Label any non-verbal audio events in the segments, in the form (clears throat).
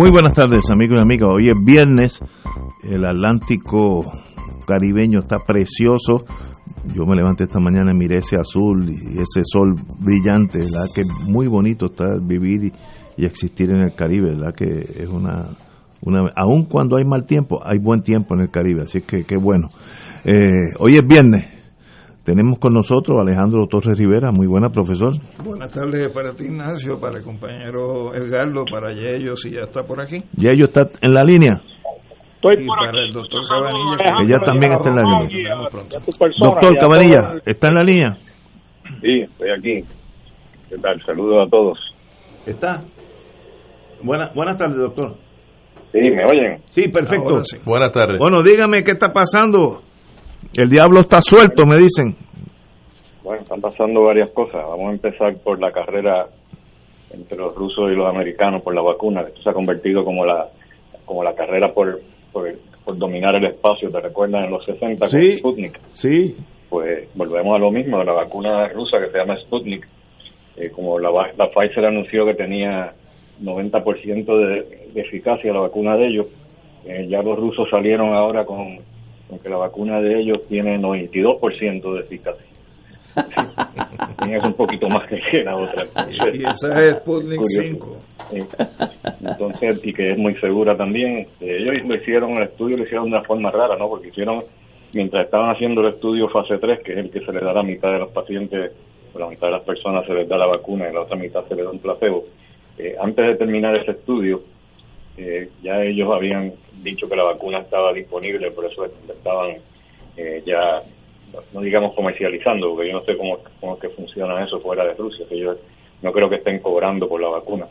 Muy buenas tardes, amigos y amigas. Hoy es viernes, el Atlántico caribeño está precioso. Yo me levanté esta mañana y miré ese azul y ese sol brillante, ¿verdad? Que muy bonito está vivir y, existir en el Caribe, ¿verdad? Que es una, una... Aun cuando hay mal tiempo, hay buen tiempo en el Caribe, así que qué bueno. Eh, hoy es viernes, tenemos con nosotros a Alejandro Torres Rivera, muy buena profesor. Buenas tardes para ti Ignacio, para el compañero Edgardo, para Yello, si ya está por aquí. Yello está en la línea. Estoy y para el doctor Cabanilla. Que ya también está en la línea. Doctor Cabanilla, ¿está en la línea? Sí, estoy aquí. ¿Qué tal? Saludos a todos. ¿Está? Buena, buenas tardes, doctor. Sí, ¿me oyen? Sí, perfecto. Sí. Buenas tardes. Bueno, dígame qué está pasando. El diablo está suelto, me dicen. Bueno, están pasando varias cosas. Vamos a empezar por la carrera entre los rusos y los americanos por la vacuna. Esto se ha convertido como la como la carrera por, por, por dominar el espacio. ¿Te recuerdas en los 60 Sí. con Sputnik? Sí. Pues volvemos a lo mismo, la vacuna rusa que se llama Sputnik. Eh, como la, la Pfizer anunció que tenía 90% de, de eficacia la vacuna de ellos, eh, ya los rusos salieron ahora con, con que la vacuna de ellos tiene 92% de eficacia. (laughs) Es un poquito más que la otra. (laughs) Y esa es Sputnik Curioso. 5. Eh, Entonces, y que es muy segura también. Eh, ellos lo hicieron, el estudio lo hicieron de una forma rara, ¿no? Porque hicieron, mientras estaban haciendo el estudio fase 3, que es el que se le da a la mitad de los pacientes, o la mitad de las personas se les da la vacuna y la otra mitad se les da un placebo. Eh, antes de terminar ese estudio, eh, ya ellos habían dicho que la vacuna estaba disponible, por eso estaban eh, ya, no digamos comercializando, porque yo no sé cómo, cómo es que funciona eso fuera de Rusia, que yo no creo que estén cobrando por la vacuna,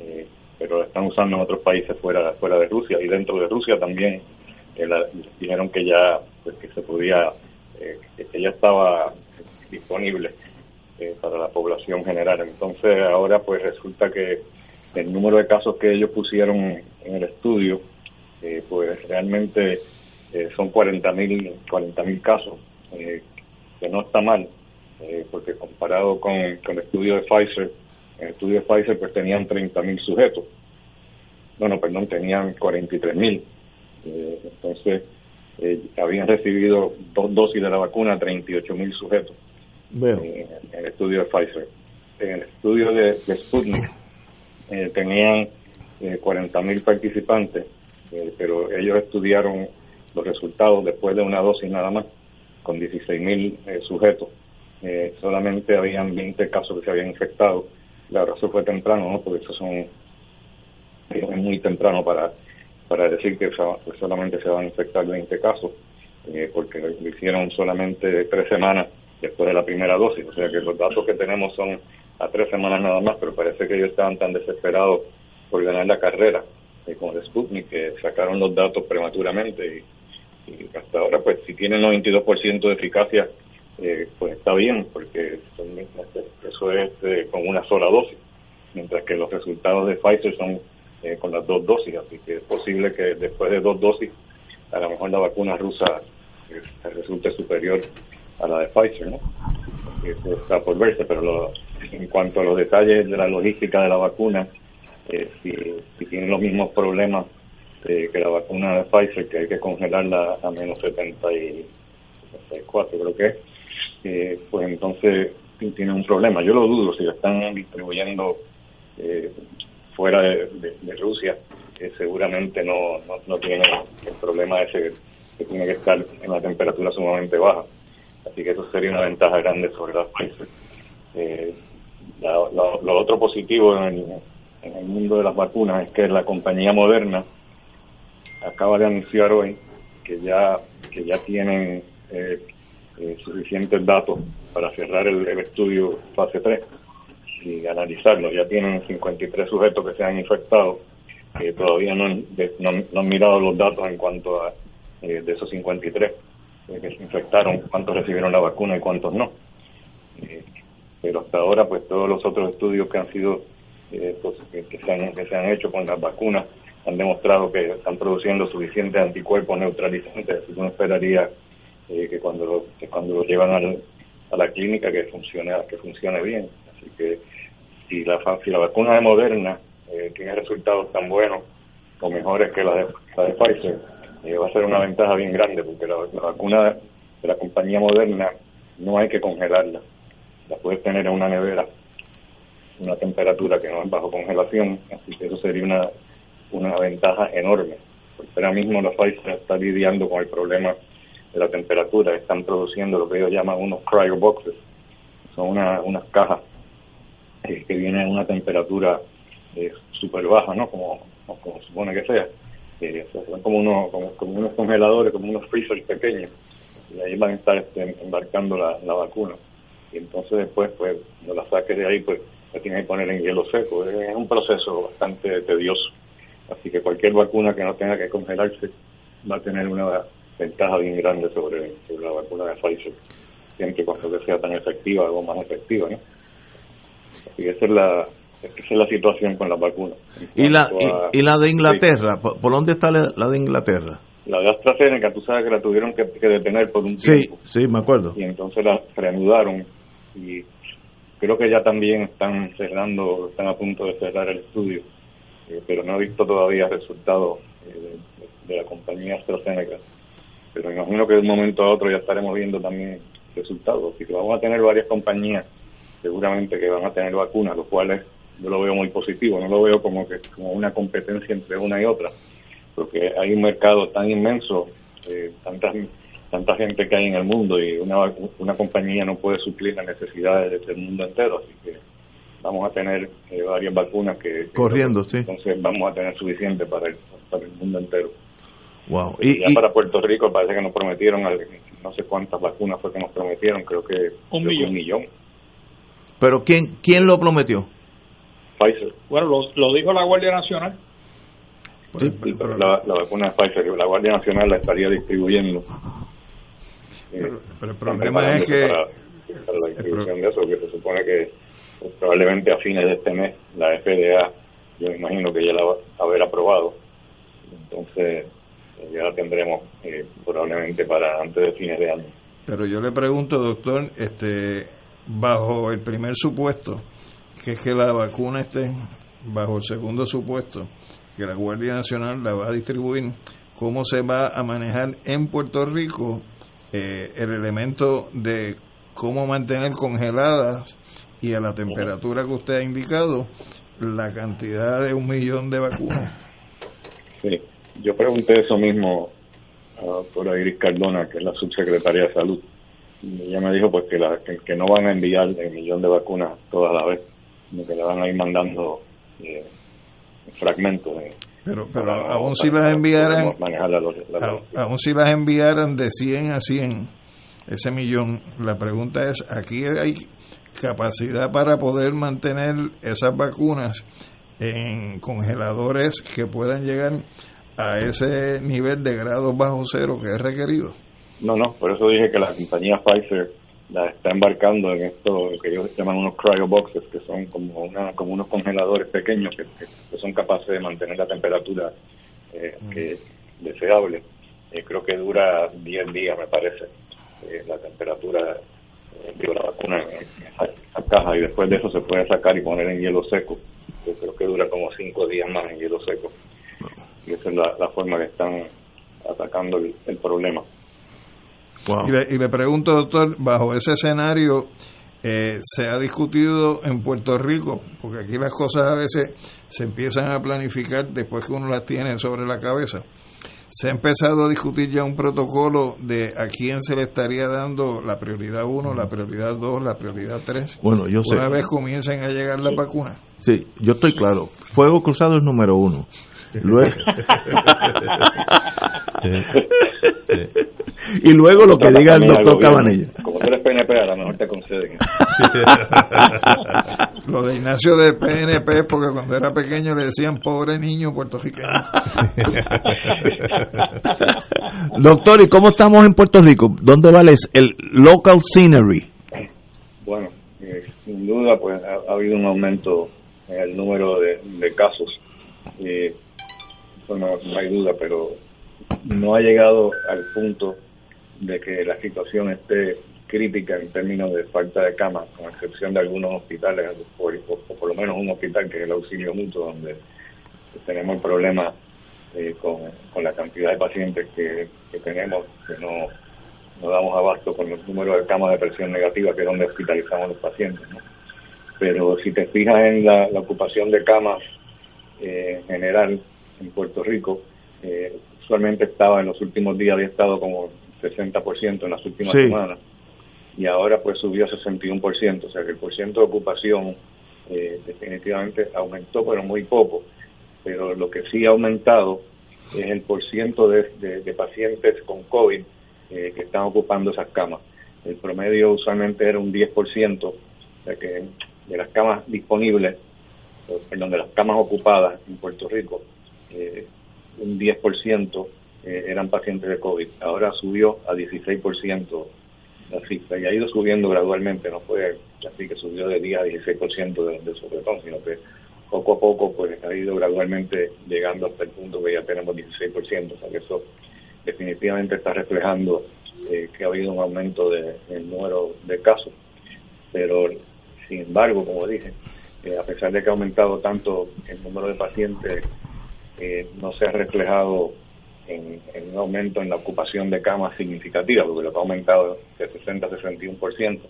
eh, pero la están usando en otros países fuera, fuera de Rusia y dentro de Rusia también la- dijeron que ya pues, que se podía, eh, que ya estaba disponible eh, para la población general. Entonces ahora pues resulta que el número de casos que ellos pusieron en el estudio, eh, pues realmente eh, son 40.000 40.000 casos, eh, que no está mal, porque comparado con, con el estudio de Pfizer, en el estudio de Pfizer pues tenían 30.000 sujetos. Bueno, perdón, tenían 43.000. Eh, entonces, habían recibido dos dosis de la vacuna 38.000 sujetos Veo. en, en el estudio de Pfizer. En el estudio de, de Sputnik eh, tenían eh, 40.000 participantes, eh, pero ellos estudiaron los resultados después de una dosis nada más, con 16.000 eh, sujetos. Eh, solamente habían 20 casos que se habían infectado. Claro, eso fue temprano, ¿no? Porque eso son es muy temprano para para decir que, so- que solamente se van a infectar 20 casos, porque lo hicieron solamente tres semanas después de la primera dosis. O sea que los datos que tenemos son a tres semanas nada más, pero parece que ellos estaban tan desesperados por ganar la carrera eh, con el Sputnik que sacaron los datos prematuramente y, y hasta ahora, pues si tienen 92% de eficacia, eh, pues está bien, porque son- eso es eh, con una sola dosis, mientras que los resultados de Pfizer son eh, con las dos dosis, así que es posible que después de dos dosis, a lo mejor la vacuna rusa eh, resulte superior a la de Pfizer, ¿no? Eso está por verse, pero lo- en cuanto a los detalles de la logística de la vacuna, eh, si, tienen los mismos problemas eh, que la vacuna de Pfizer, que hay que congelarla a menos 70 y 74, creo que es, eh, pues entonces sí tiene un problema. Yo lo dudo, si la están distribuyendo eh, fuera de, Rusia, seguramente no, no, no tiene el problema ese que tiene que estar en una temperatura sumamente baja. Así que eso sería una ventaja grande sobre las Pfizer. Eh, la- lo otro positivo en el, en el mundo de las vacunas es que la compañía Moderna acaba de anunciar hoy que ya que ya tienen eh, eh, suficientes datos para cerrar el, estudio fase 3 y analizarlo. Ya tienen 53 sujetos que se han infectado que todavía no, no, han mirado los datos en cuanto a de esos 53 que se infectaron, cuántos recibieron la vacuna y cuántos no. Pero hasta ahora, pues todos los otros estudios que han sido pues, que, se han, que se han hecho con las vacunas han demostrado que están produciendo suficientes anticuerpos neutralizantes, así que uno esperaría eh, que cuando lo, que cuando lo llevan al, a la clínica que funcione que funcione bien. Así que si la, si la vacuna de Moderna eh, tiene resultados tan buenos o mejores que la de, la de Pfizer, eh, va a ser una ventaja bien grande porque la vacuna de la compañía Moderna no hay que congelarla, la puedes tener en una nevera una temperatura que no es bajo congelación, así que eso sería una una ventaja enorme. Porque ahora mismo la Pfizer está lidiando con el problema de la temperatura, están produciendo lo que ellos llaman unos cryo boxes, son una, unas cajas que, vienen a una temperatura eh, súper baja, ¿no? Como, como supone que sea. Eh, son como, unos, como, unos congeladores, como unos freezers pequeños, y ahí van a estar este, embarcando la, la vacuna. Y entonces después, pues, cuando la saques de ahí, pues la tienes que poner en hielo seco. Es un proceso bastante tedioso. Así que cualquier vacuna que no tenga que congelarse va a tener una ventaja bien grande sobre, la vacuna de Pfizer, siempre cuando sea tan efectiva o más efectiva. ¿no? Así que esa es la, es la situación con las vacunas. ¿Y la, y, la de Inglaterra? ¿Por, dónde está la, de Inglaterra? La de AstraZeneca, tú sabes que la tuvieron que, detener por un tiempo. Sí, sí, me acuerdo. Y entonces la reanudaron y creo que ya también están cerrando, están a punto de cerrar el estudio eh, pero no he visto todavía resultados eh, de, la compañía AstraZeneca. Pero imagino que de un momento a otro ya estaremos viendo también resultados. Así que vamos a tener varias compañías seguramente que van a tener vacunas, lo cual yo lo veo muy positivo, no lo veo como que como una competencia entre una y otra, porque hay un mercado tan inmenso, eh, tanta, tanta gente que hay en el mundo y una, una compañía no puede suplir las necesidades del mundo entero, así que vamos a tener eh, varias vacunas que... Corriendo, sí. Entonces vamos a tener suficiente para el, para el mundo entero. Wow. Y, ya para Puerto Rico parece que nos prometieron, no sé cuántas vacunas fue que nos prometieron, creo que un, millón. ¿Pero quién, quién lo prometió? Pfizer. Bueno, lo, dijo la Guardia Nacional. Sí, pero la, la, vacuna de Pfizer, la Guardia Nacional la estaría distribuyendo. Pero, el problema es que... Para, la distribución de eso, que se supone que pues, probablemente a fines de este mes la FDA, yo imagino que ya la va a haber aprobado. Entonces, eh, ya la tendremos eh, probablemente para antes de fines de año. Pero yo le pregunto, doctor, este, bajo el primer supuesto, que es que la vacuna esté, bajo el segundo supuesto, que la Guardia Nacional la va a distribuir, ¿cómo se va a manejar en Puerto Rico eh, el elemento de cómo mantener congeladas y a la temperatura que usted ha indicado la cantidad de un millón de vacunas. Sí, yo pregunté eso mismo a la doctora Iris Cardona, que es la subsecretaria de Salud. Y ella me dijo pues que, la, que, no van a enviar el millón de vacunas todas a la vez, sino que le van a ir mandando eh, fragmentos. Pero pero aún si las enviaran, aún si las enviaran de 100 a 100, ese millón, la pregunta es, aquí hay capacidad para poder mantener esas vacunas en congeladores que puedan llegar a ese nivel de grados bajo cero que es requerido. No, no, por eso dije que la compañía Pfizer la está embarcando en esto que ellos llaman unos cryo boxes, que son como una como unos congeladores pequeños que, son capaces de mantener la temperatura eh, que deseable. Eh, creo que dura 10 días, me parece, eh, la temperatura digo, la vacuna en esa, caja y después de eso se puede sacar y poner en hielo seco. Yo creo que dura como cinco días más en hielo seco. Y esa es la, forma que están atacando el, problema. Y, le, y, le, pregunto, doctor, bajo ese escenario, eh, ¿se ha discutido en Puerto Rico? Porque aquí las cosas a veces se empiezan a planificar después que uno las tiene sobre la cabeza se ha empezado a discutir ya un protocolo de a quién se le estaría dando la prioridad 1, la prioridad 2, la prioridad 3. Bueno, yo sé. Una vez comiencen a llegar las vacunas. Sí, yo estoy claro. Fuego cruzado es número uno. Luego... (laughs) y luego lo que diga el doctor Cabanilla. Como tú eres PNP a lo mejor te conceden. (laughs) Lo de Ignacio de PNP porque cuando era pequeño le decían pobre niño puertorriqueño. (laughs) Doctor, ¿y cómo estamos en Puerto Rico? ¿Dónde vale el local scenery? Bueno, eh, sin duda pues ha, habido un aumento en el número de, casos. Eh, eso no, hay duda, pero no ha llegado al punto de que la situación esté crítica en términos de falta de camas, con excepción de algunos hospitales, o, por lo menos un hospital que es el auxilio mutuo, donde tenemos el problema eh, con, la cantidad de pacientes que, tenemos, que no, no damos abasto con el número de camas de presión negativa, que es donde hospitalizamos los pacientes. Pero si te fijas en la, ocupación de camas eh, en general en Puerto Rico, eh, usualmente estaba en los últimos días, había estado como 60% en las últimas semanas y ahora pues subió a 61%, o sea que el porcentaje de ocupación eh, definitivamente aumentó, pero muy poco. Pero lo que sí ha aumentado es el porcentaje de, de, pacientes con COVID eh, que están ocupando esas camas. El promedio usualmente era un 10%, o sea que de las camas disponibles, perdón, de las camas ocupadas en Puerto Rico, eh, un 10% eh, eran pacientes de COVID. Ahora subió a 16% la cifra y ha ido subiendo gradualmente, no fue así que subió de día a 16% de, de sobretón, sino que poco a poco pues ha ido gradualmente llegando hasta el punto que ya tenemos 16%, o sea que eso definitivamente está reflejando eh, que ha habido un aumento del de, número de casos, pero sin embargo, como dije, eh, a pesar de que ha aumentado tanto el número de pacientes, eh, no se ha reflejado en, un aumento en la ocupación de camas significativa, porque lo que ha aumentado de 60 a 61%.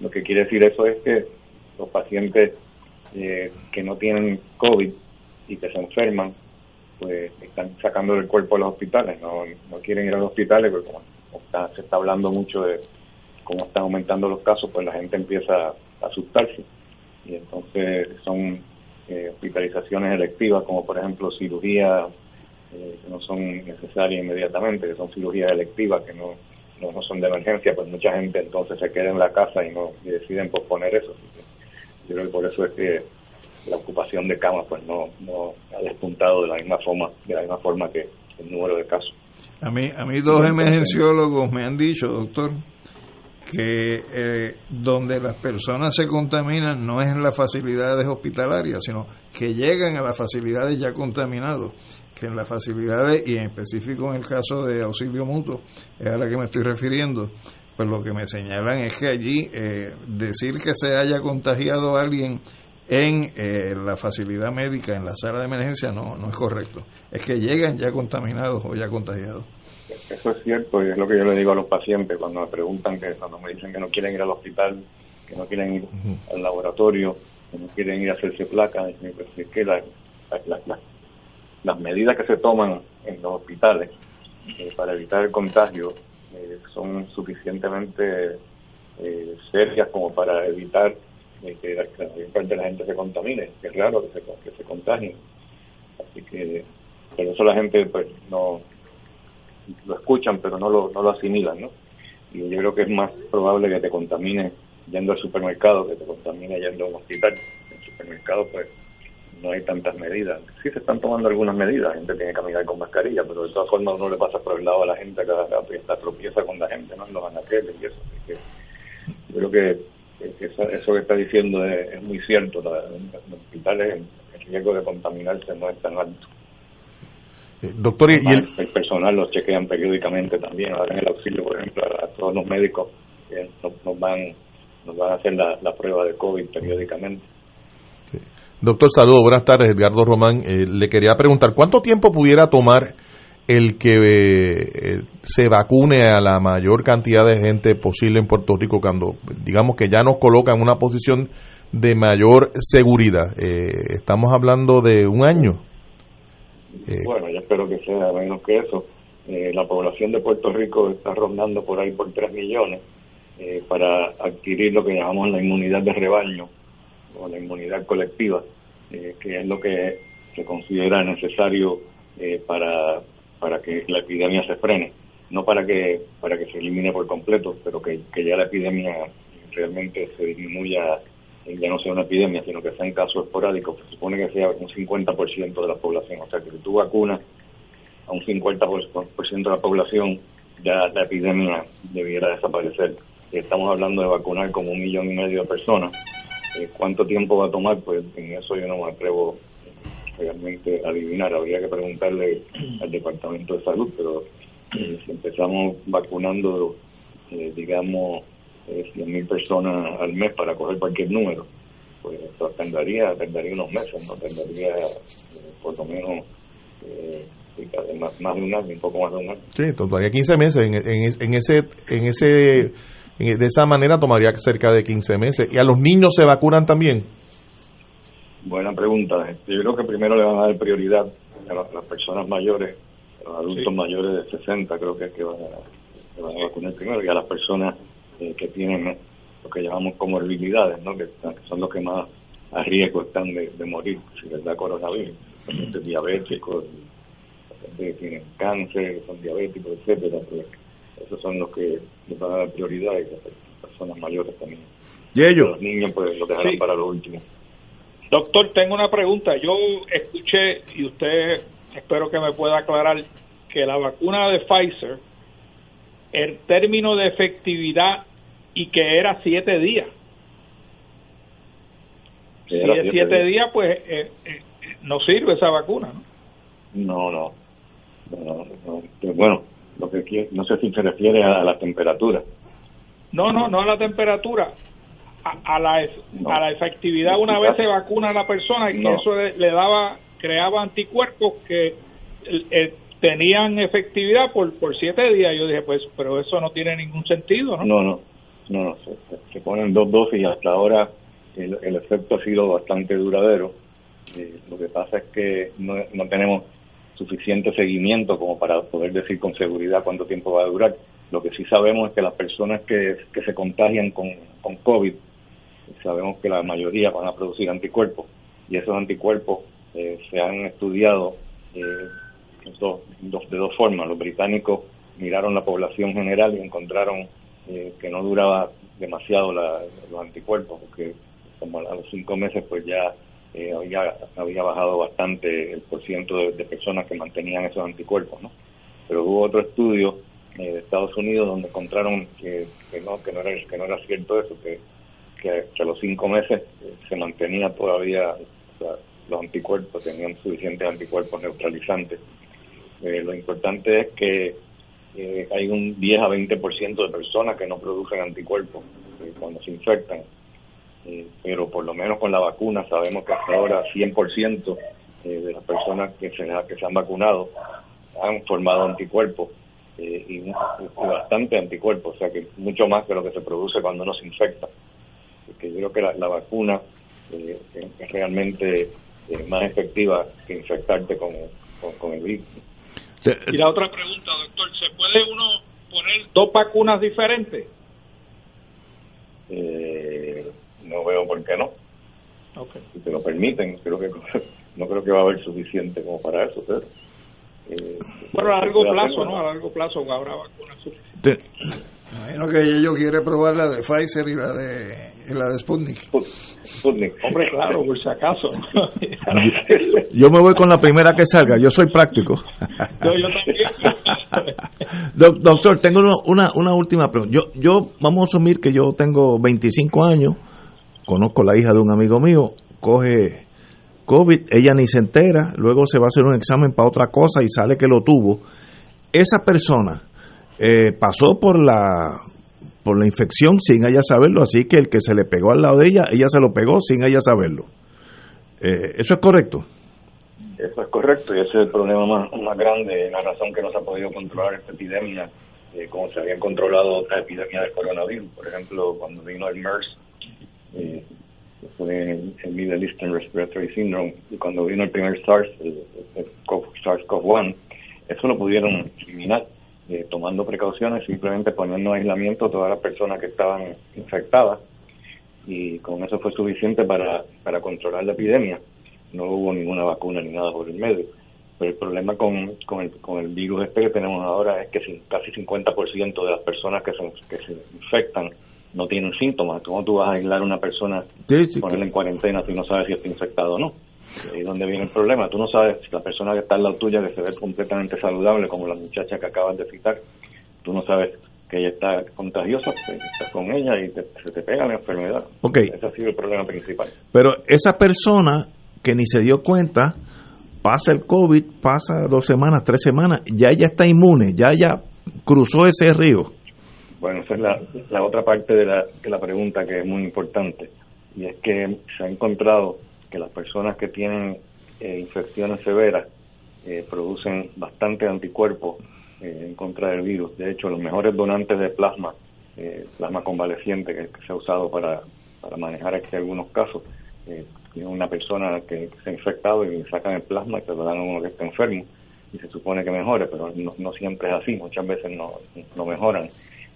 Lo que quiere decir eso es que los pacientes eh, que no tienen COVID y que se enferman, pues están sacando del cuerpo a los hospitales, no, no quieren ir a los hospitales, porque como se está hablando mucho de cómo están aumentando los casos, pues la gente empieza a asustarse. Y entonces son eh, hospitalizaciones electivas, como por ejemplo cirugía eh, que no son necesarias inmediatamente, que son cirugías electivas que no, no, son de emergencia, pues mucha gente entonces se queda en la casa y no deciden posponer eso. Yo creo que por eso es que la ocupación de camas pues no, no ha despuntado de la misma forma de la misma forma que el número de casos. A mí, a mí dos emergenciólogos me han dicho, doctor, que eh, donde las personas se contaminan no es en las facilidades hospitalarias, sino que llegan a las facilidades ya contaminados, que en las facilidades, y en específico en el caso de auxilio mutuo, es a la que me estoy refiriendo, pues lo que me señalan es que allí eh, decir que se haya contagiado a alguien en eh, la facilidad médica, en la sala de emergencia, no, no es correcto. Es que llegan ya contaminados o ya contagiados. Eso es cierto y es lo que yo le digo a los pacientes cuando me preguntan, que cuando me dicen que no quieren ir al hospital, que no quieren ir al laboratorio, que no quieren ir a hacerse placas, pues, es que las medidas que se toman en los hospitales eh, para evitar el contagio eh, son suficientemente eh, serias como para evitar que la, parte de la gente se contamine, que es raro que se, que se contagien. Así que, por eso la gente pues no lo escuchan pero no lo, no lo asimilan, ¿no? Y yo creo que es más probable que te contamine yendo al supermercado que te contamine yendo a un hospital. En el supermercado pues no hay tantas medidas. Sí se están tomando algunas medidas, la gente tiene que caminar con mascarilla, pero de todas formas uno le pasa por el lado a la gente cada rato está tropieza con la gente, ¿no? En los anaqueles y eso. que yo creo que, eso, que está diciendo es, muy cierto. en los hospitales el riesgo de contaminarse no es tan alto. Eh, doctor, y el... personal los chequean periódicamente también. Ahora en el auxilio, por ejemplo, a todos los médicos nos, van, nos van a hacer la, prueba de COVID periódicamente. Doctor, saludos, buenas tardes, Edgardo Román. Eh, le quería preguntar, ¿cuánto tiempo pudiera tomar el que eh, se vacune a la mayor cantidad de gente posible en Puerto Rico cuando, digamos que ya nos coloca en una posición de mayor seguridad? estamos hablando de un año. Eh, bueno, yo espero que sea menos que eso. Eh, la población de Puerto Rico está rondando por ahí por 3 millones eh, para adquirir lo que llamamos la inmunidad de rebaño o la inmunidad colectiva, que es lo que se considera necesario para, para que la epidemia se frene. no para que para que se elimine por completo, pero que, que ya la epidemia realmente se disminuya, ya no sea una epidemia, sino que sean casos esporádicos, se supone que sea un 50% de la población. O sea, que si tú vacunas a un 50% de la población, ya la epidemia debiera desaparecer. Estamos hablando de vacunar como un millón y medio de personas. Eh, ¿Cuánto tiempo va a tomar? Pues en eso yo no me atrevo realmente a adivinar. Habría que preguntarle al Departamento de Salud, pero eh, si empezamos vacunando, eh, digamos, eh, 100.000 personas al mes para coger cualquier número, pues tardaría, tardaría unos meses, no tardaría por lo menos más, más, de un año, un poco más de un año. Sí, tomaría 15 meses. En, en, ese, en ese, de esa manera tomaría cerca de 15 meses. ¿Y a los niños se vacunan también? Buena pregunta. Yo creo que primero le van a dar prioridad a las, personas mayores, a los adultos mayores de 60, creo que es que van a, van a vacunar primero, y a las personas eh, que tienen lo que llamamos comorbilidades, ¿no? que, son los que más a riesgo están de, morir si les da coronavirus, pacientes diabéticos, que tienen cáncer, son diabéticos, etcétera, pues esos son los que les van a dar prioridad y las personas mayores también. ¿Y ellos? Los niños pues lo dejarán para lo último. Doctor, tengo una pregunta. Yo escuché, y usted espero que me pueda aclarar, que la vacuna de Pfizer, el término de efectividad y que era siete días. Si es siete días, pues eh, eh, no sirve esa vacuna, ¿no? No, no. no, no. Bueno, lo que no sé si se refiere a la temperatura. No, no, no a la temperatura, a, la, a la efectividad una vez se vacuna a la persona y que eso le, daba, creaba anticuerpos que eh, tenían efectividad por, por siete días. Yo dije, pues, pero eso no tiene ningún sentido, ¿no? No, no, no, se, ponen dos dosis y hasta ahora el, el efecto ha sido bastante duradero. Eh, lo que pasa es que no, no tenemos suficiente seguimiento como para poder decir con seguridad cuánto tiempo va a durar. Lo que sí sabemos es que las personas que, que se contagian con, con COVID sabemos que la mayoría van a producir anticuerpos y esos anticuerpos eh, se han estudiado eh, dos, de dos formas. Los británicos miraron la población general y encontraron eh, que no duraba demasiado los anticuerpos, porque como a los cinco meses pues ya había, había bajado bastante el porciento de, de, personas que mantenían esos anticuerpos, ¿no? Pero hubo otro estudio de Estados Unidos donde encontraron que, que no que no era que no era cierto eso, que que, a los cinco meses eh, se mantenía todavía, los anticuerpos, tenían suficientes anticuerpos neutralizantes. Eh, lo importante es que eh, hay un 10 a 20% de personas que no producen anticuerpos cuando se infectan, pero por lo menos con la vacuna sabemos que hasta ahora 100% de las personas que se, que se han vacunado han formado anticuerpos y, bastante anticuerpos, o sea que mucho más que lo que se produce cuando uno se infecta que yo creo que la, vacuna eh, es realmente eh, más efectiva que infectarte con, con, el virus. Y la otra pregunta, doctor, ¿se puede uno poner dos vacunas diferentes? Eh, no veo por qué no. Si te lo permiten, creo que (laughs) no creo que va a haber suficiente como para eso, pero... bueno, a largo plazo, ¿no? A largo plazo habrá vacunas suficientes. Imagino que ellos quieren probar la de Pfizer y la de, la de Sputnik. Sputnik. Hombre, claro, por si acaso. (laughs) yo me voy con la primera que salga, yo soy práctico. (laughs) yo, yo también. (laughs) doctor, tengo una, una última pregunta. Yo, yo, vamos a asumir que yo tengo 25 años, conozco la hija de un amigo mío, coge COVID, ella ni se entera, luego se va a hacer un examen para otra cosa y sale que lo tuvo. Esa persona eh, pasó por la por la infección sin ella saberlo, así que el que se le pegó al lado de ella, ella se lo pegó sin ella saberlo. Eh, ¿Eso es correcto? Eso es correcto y ese es el problema más, más grande, la razón que no se ha podido controlar esta epidemia, eh, como se habían controlado otras epidemias de coronavirus. Por ejemplo, cuando vino el MERS, eh, fue el, Middle Eastern Respiratory Syndrome, y cuando vino el primer SARS, el, el SARS-CoV-1, eso lo pudieron eliminar eh, tomando precauciones, simplemente poniendo en aislamiento a todas las personas que estaban infectadas y con eso fue suficiente para, para controlar la epidemia. No hubo ninguna vacuna ni nada por el medio. Pero el problema con, con, el, con el virus este que tenemos ahora es que casi 50% de las personas que se, que se infectan no tienen síntomas. ¿Cómo tú vas a aislar a una persona, ponerla en cuarentena si no sabes si está infectado o no? Y ahí es donde viene el problema. Tú no sabes si la persona que está al lado tuya, que se ve completamente saludable, como la muchacha que acabas de citar, tú no sabes que ella está contagiosa, pues, estás con ella y se te pega la enfermedad. Okay. Ese ha sido el problema principal. Pero esa persona que ni se dio cuenta, pasa el COVID, pasa dos semanas, tres semanas, ya ella está inmune, ya ya cruzó ese río. Bueno, esa es la, la otra parte de la, de la pregunta que es muy importante, y es que se ha encontrado que las personas que tienen eh, infecciones severas eh, producen bastante anticuerpos eh, en contra del virus. De hecho, los mejores donantes de plasma, plasma convaleciente que, se ha usado para, para manejar este algunos casos, tiene una persona que, se ha infectado y sacan el plasma y se lo dan a uno que está enfermo y se supone que mejore, pero no, siempre es así, muchas veces no, no mejoran.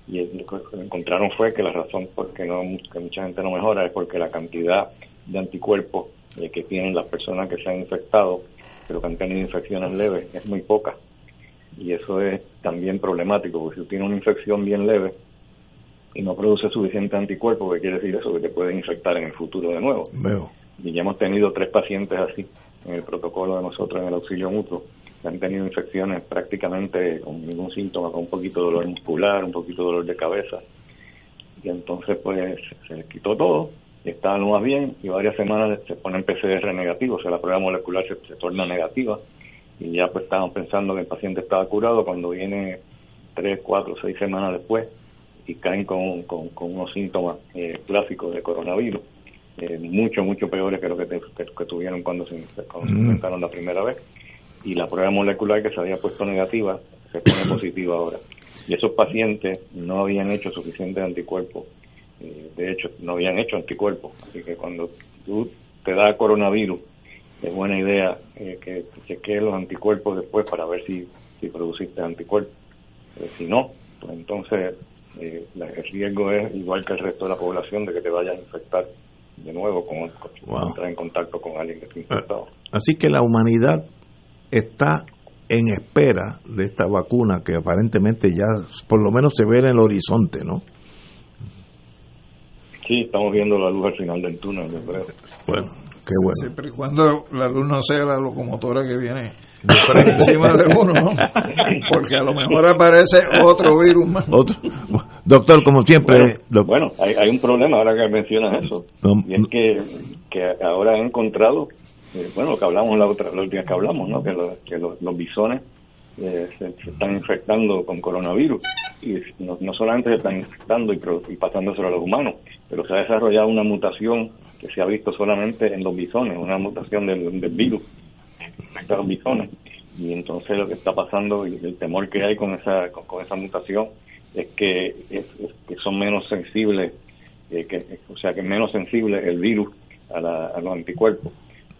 Y lo que encontraron fue que la razón por que, no, que mucha gente no mejora es porque la cantidad de anticuerpos eh, que tienen las personas que se han infectado, pero que han tenido infecciones leves, es muy poca. Y eso es también problemático, porque si tiene una infección bien leve y no produce suficiente anticuerpo, ¿qué quiere decir eso? Que te puede infectar en el futuro de nuevo. Y ya hemos tenido tres pacientes así en el protocolo de nosotros en el auxilio mutuo, que han tenido infecciones prácticamente con ningún síntoma, con un poquito de dolor muscular, un poquito de dolor de cabeza. Y entonces pues se les quitó todo está lo más bien y varias semanas se pone en PCR negativo, o sea, la prueba molecular se, torna negativa y ya pues estábamos pensando que el paciente estaba curado cuando viene tres, cuatro, seis semanas después y caen con, con, unos síntomas eh, clásicos de coronavirus, eh, mucho, mucho peores que lo que, que, tuvieron cuando se, cuando se infectaron la primera vez. Y la prueba molecular que se había puesto negativa se pone (coughs) positiva ahora. Y esos pacientes no habían hecho suficiente anticuerpos eh, de hecho, no habían hecho anticuerpos. Así que cuando tú te da coronavirus, es buena idea eh, que chequees los anticuerpos después para ver si, si produciste anticuerpos. si no, pues entonces eh, el riesgo es igual que el resto de la población de que te vayas a infectar de nuevo con, entrar en contacto con alguien que esté infectado. Así que la humanidad está en espera de esta vacuna que aparentemente ya por lo menos se ve en el horizonte, ¿no? Sí, estamos viendo la luz al final del túnel, yo creo. Bueno, qué bueno. Siempre y cuando la luz no sea la locomotora que viene encima de uno, ¿no? Porque a lo mejor aparece otro virus más. Otro. Doctor, como siempre. Bueno, hay, hay, un problema ahora que mencionas eso. y es que, que ahora he encontrado, eh, bueno, lo que hablamos la otra, los días que hablamos, ¿no? Que, que los, los bisones eh, se, están infectando con coronavirus y no, solamente se están infectando y, y, pasándoselo a los humanos, pero se ha desarrollado una mutación que se ha visto solamente en los bisones, una mutación del, virus de los bisones. Y entonces lo que está pasando y el temor que hay con esa con, esa mutación es que, que son menos sensibles, eh, o sea, que es menos sensible el virus a, a los anticuerpos.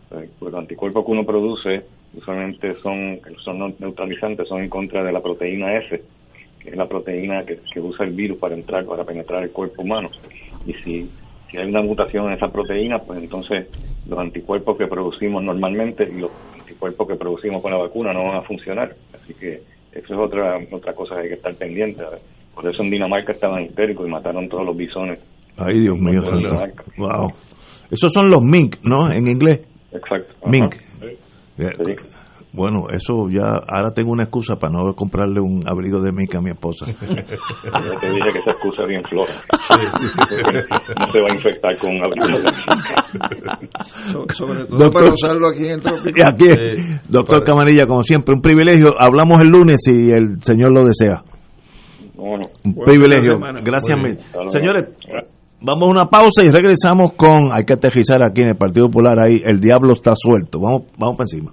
Pues los anticuerpos que uno produce usualmente son, son neutralizantes, son en contra de la proteína F, que es la proteína que, usa el virus para entrar, para penetrar el cuerpo humano. Y si, si hay una mutación en esa proteína, pues entonces los anticuerpos que producimos normalmente y los anticuerpos que producimos con la vacuna no van a funcionar. Así que eso es otra otra cosa que hay que estar pendiente. Por eso en Dinamarca estaban histéricos y mataron todos los bisones. Ay, Dios mío. Wow. Esos son los mink, ¿no? En inglés. Exacto. Mink. Eh, bueno, eso ya, ahora tengo una excusa para no comprarle un abrigo de mica a mi esposa. (laughs) Yo te dije que esa excusa es bien flora. (laughs) no se va a infectar con un abrigo de sobre todo para usarlo aquí en el trópico. (laughs) Aquí, doctor Camarilla, como siempre, un privilegio. Hablamos el lunes si el señor lo desea. Bueno, un privilegio. Gracias, mil. Señores, Vamos a una pausa y regresamos con, hay que aterrizar aquí en el Partido Popular, ahí el diablo está suelto. Vamos, vamos para encima.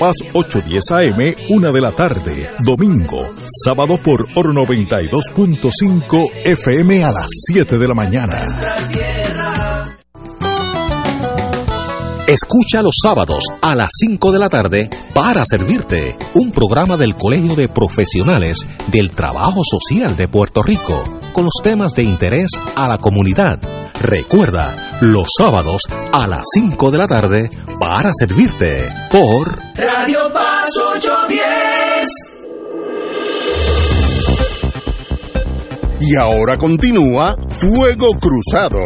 Paz 810 AM, una de la tarde, domingo, sábado por Oro 92.5 FM a las 7 de la mañana. Escucha los sábados a las 5 de la tarde para servirte un programa del Colegio de Profesionales del Trabajo Social de Puerto Rico con los temas de interés a la comunidad. Recuerda, los sábados a las 5 de la tarde para servirte por Radio Paz 810. Y ahora continúa Fuego Cruzado.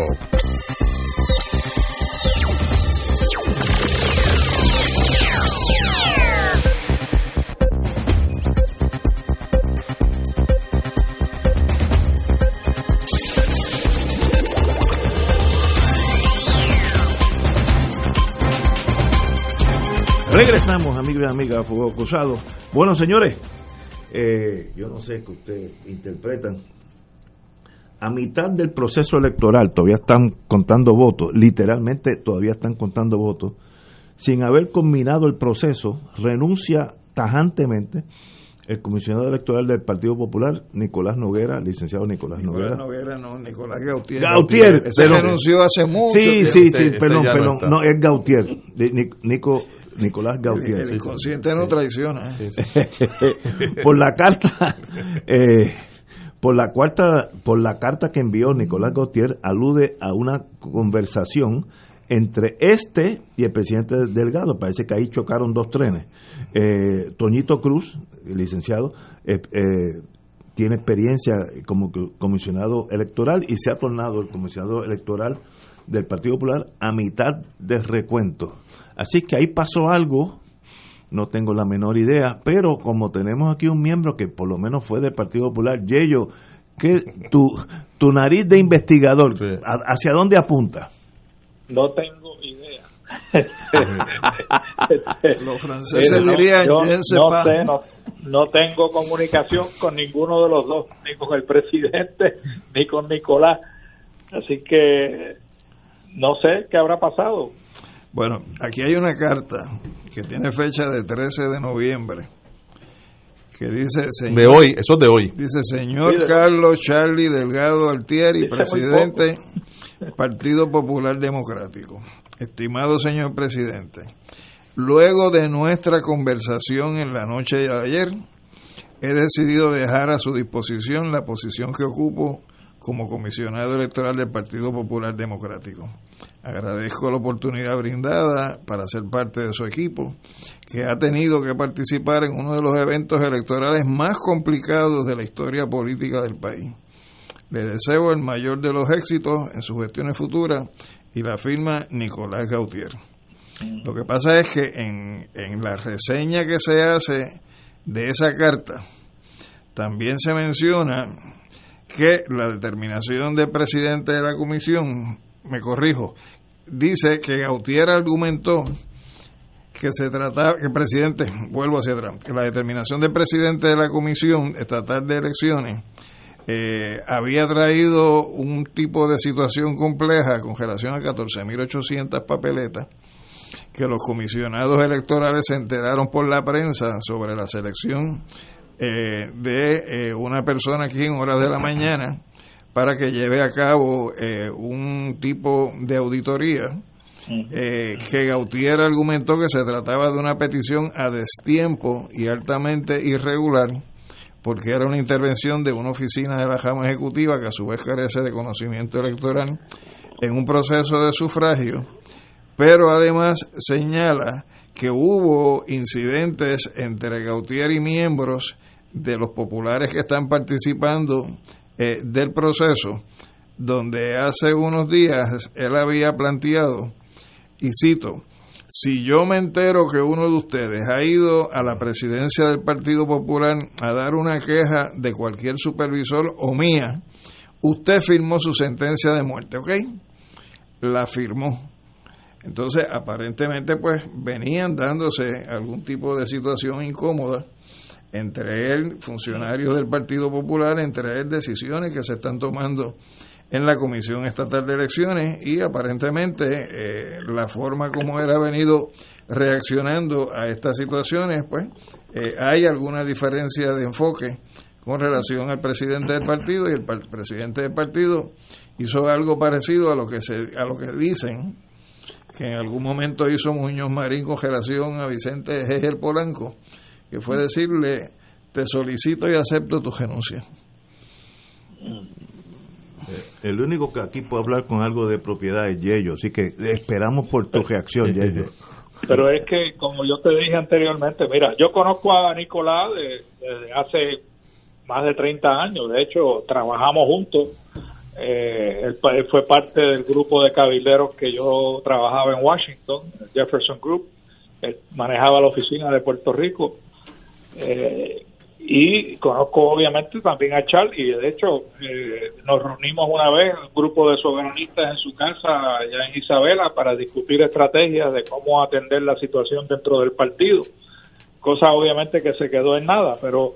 Regresamos, amigos y amigas, a Fuego Cruzado. Bueno, señores, eh, yo no sé qué ustedes interpretan. A mitad del proceso electoral todavía están contando votos, literalmente todavía están contando votos. Sin haber culminado el proceso, renuncia tajantemente el comisionado electoral del Partido Popular, Nicolás Noguera, licenciado Nicolás, Nicolás Noguera. Noguera, no, Nicolás Gautier. Gautier. Ese renunció hace mucho Sí, sí, sí, perdón, perdón. No, es Gautier. Nico, Nicolás Gautier. El, el inconsciente no traiciona. (laughs) por la carta, eh, por la cuarta, por la carta que envió Nicolás Gautier alude a una conversación entre este y el presidente Delgado. Parece que ahí chocaron dos trenes. Eh, Toñito Cruz, licenciado, eh, eh, tiene experiencia como comisionado electoral y se ha tornado el comisionado electoral del Partido Popular a mitad de recuento. Así que ahí pasó algo, no tengo la menor idea, pero como tenemos aquí un miembro que por lo menos fue del Partido Popular, Yello, que tu, tu nariz de investigador, sí. ¿hacia dónde apunta? No tengo idea. (laughs) Los franceses dirían, yo, no, sé, no, no, tengo comunicación con ninguno de los dos, ni con el presidente, (laughs) ni con Nicolás. Así que no sé qué habrá pasado. Bueno, aquí hay una carta que tiene fecha de 13 de noviembre que dice señor, de hoy, eso es de hoy. Dice señor sí, Carlos Charlie Delgado Altieri, presidente (laughs) Partido Popular Democrático. Estimado señor presidente, luego de nuestra conversación en la noche de ayer, he decidido dejar a su disposición la posición que ocupo como comisionado electoral del Partido Popular Democrático. Agradezco la oportunidad brindada para ser parte de su equipo, que ha tenido que participar en uno de los eventos electorales más complicados de la historia política del país. Le deseo el mayor de los éxitos en sus gestiones futuras y la firma Nicolás Gautier. Lo que pasa es que en, en la reseña que se hace de esa carta, también se menciona que la determinación del presidente de la comisión, me corrijo, dice que Gautier argumentó que se trataba, que el presidente, vuelvo hacia atrás, que la determinación del presidente de la comisión estatal de elecciones eh, había traído un tipo de situación compleja con relación a 14.800 papeletas que los comisionados electorales se enteraron por la prensa sobre la selección eh, de eh, una persona aquí en horas de la mañana para que lleve a cabo eh, un tipo de auditoría que Gautier argumentó que se trataba de una petición a destiempo y altamente irregular porque era una intervención de una oficina de la Jama Ejecutiva que a su vez carece de conocimiento electoral en un proceso de sufragio, pero además señala que hubo incidentes entre Gautier y miembros de los populares que están participando eh, del proceso, donde hace unos días él había planteado, y cito, si yo me entero que uno de ustedes ha ido a la presidencia del Partido Popular a dar una queja de cualquier supervisor o mía, usted firmó su sentencia de muerte, ¿ok? La firmó. Entonces, aparentemente, pues venían dándose algún tipo de situación incómoda entre él, funcionarios del Partido Popular, entre él, decisiones que se están tomando en la Comisión Estatal de Elecciones y aparentemente eh, la forma como él ha venido reaccionando a estas situaciones, pues eh, hay alguna diferencia de enfoque con relación al presidente del partido y el presidente del partido hizo algo parecido a lo que se a lo que dicen que en algún momento hizo Muñoz Marín con relación a Vicente Egel Polanco que fue decirle, te solicito y acepto tu renuncia. Eh, el único que aquí puede hablar con algo de propiedad es Yello, así que esperamos por tu reacción, Yello. Pero es que, como yo te dije anteriormente, mira, yo conozco a Nicolás desde hace más de 30 años, de hecho, trabajamos juntos. Eh, él, fue parte del grupo de cabilderos que yo trabajaba en Washington, Jefferson Group. Él manejaba la oficina de Puerto Rico eh, y conozco obviamente también a Charlie, y de hecho eh, nos reunimos una vez, un grupo de soberanistas en su casa allá en Isabela para discutir estrategias de cómo atender la situación dentro del partido, cosa obviamente que se quedó en nada, pero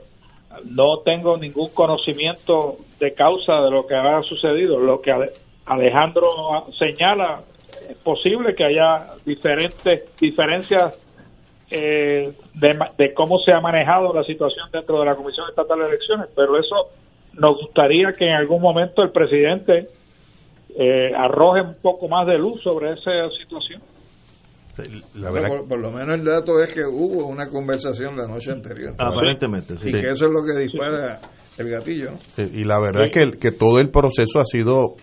no tengo ningún conocimiento de causa de lo que ha sucedido. Lo que Alejandro señala, es posible que haya diferentes diferencias eh, de, cómo se ha manejado la situación dentro de la Comisión Estatal de Elecciones, pero eso nos gustaría que en algún momento el presidente eh, arroje un poco más de luz sobre esa situación. por, lo menos el dato es que hubo una conversación la noche anterior. Aparentemente, Y que eso es lo que dispara el gatillo. y la verdad es que, que todo el proceso ha sido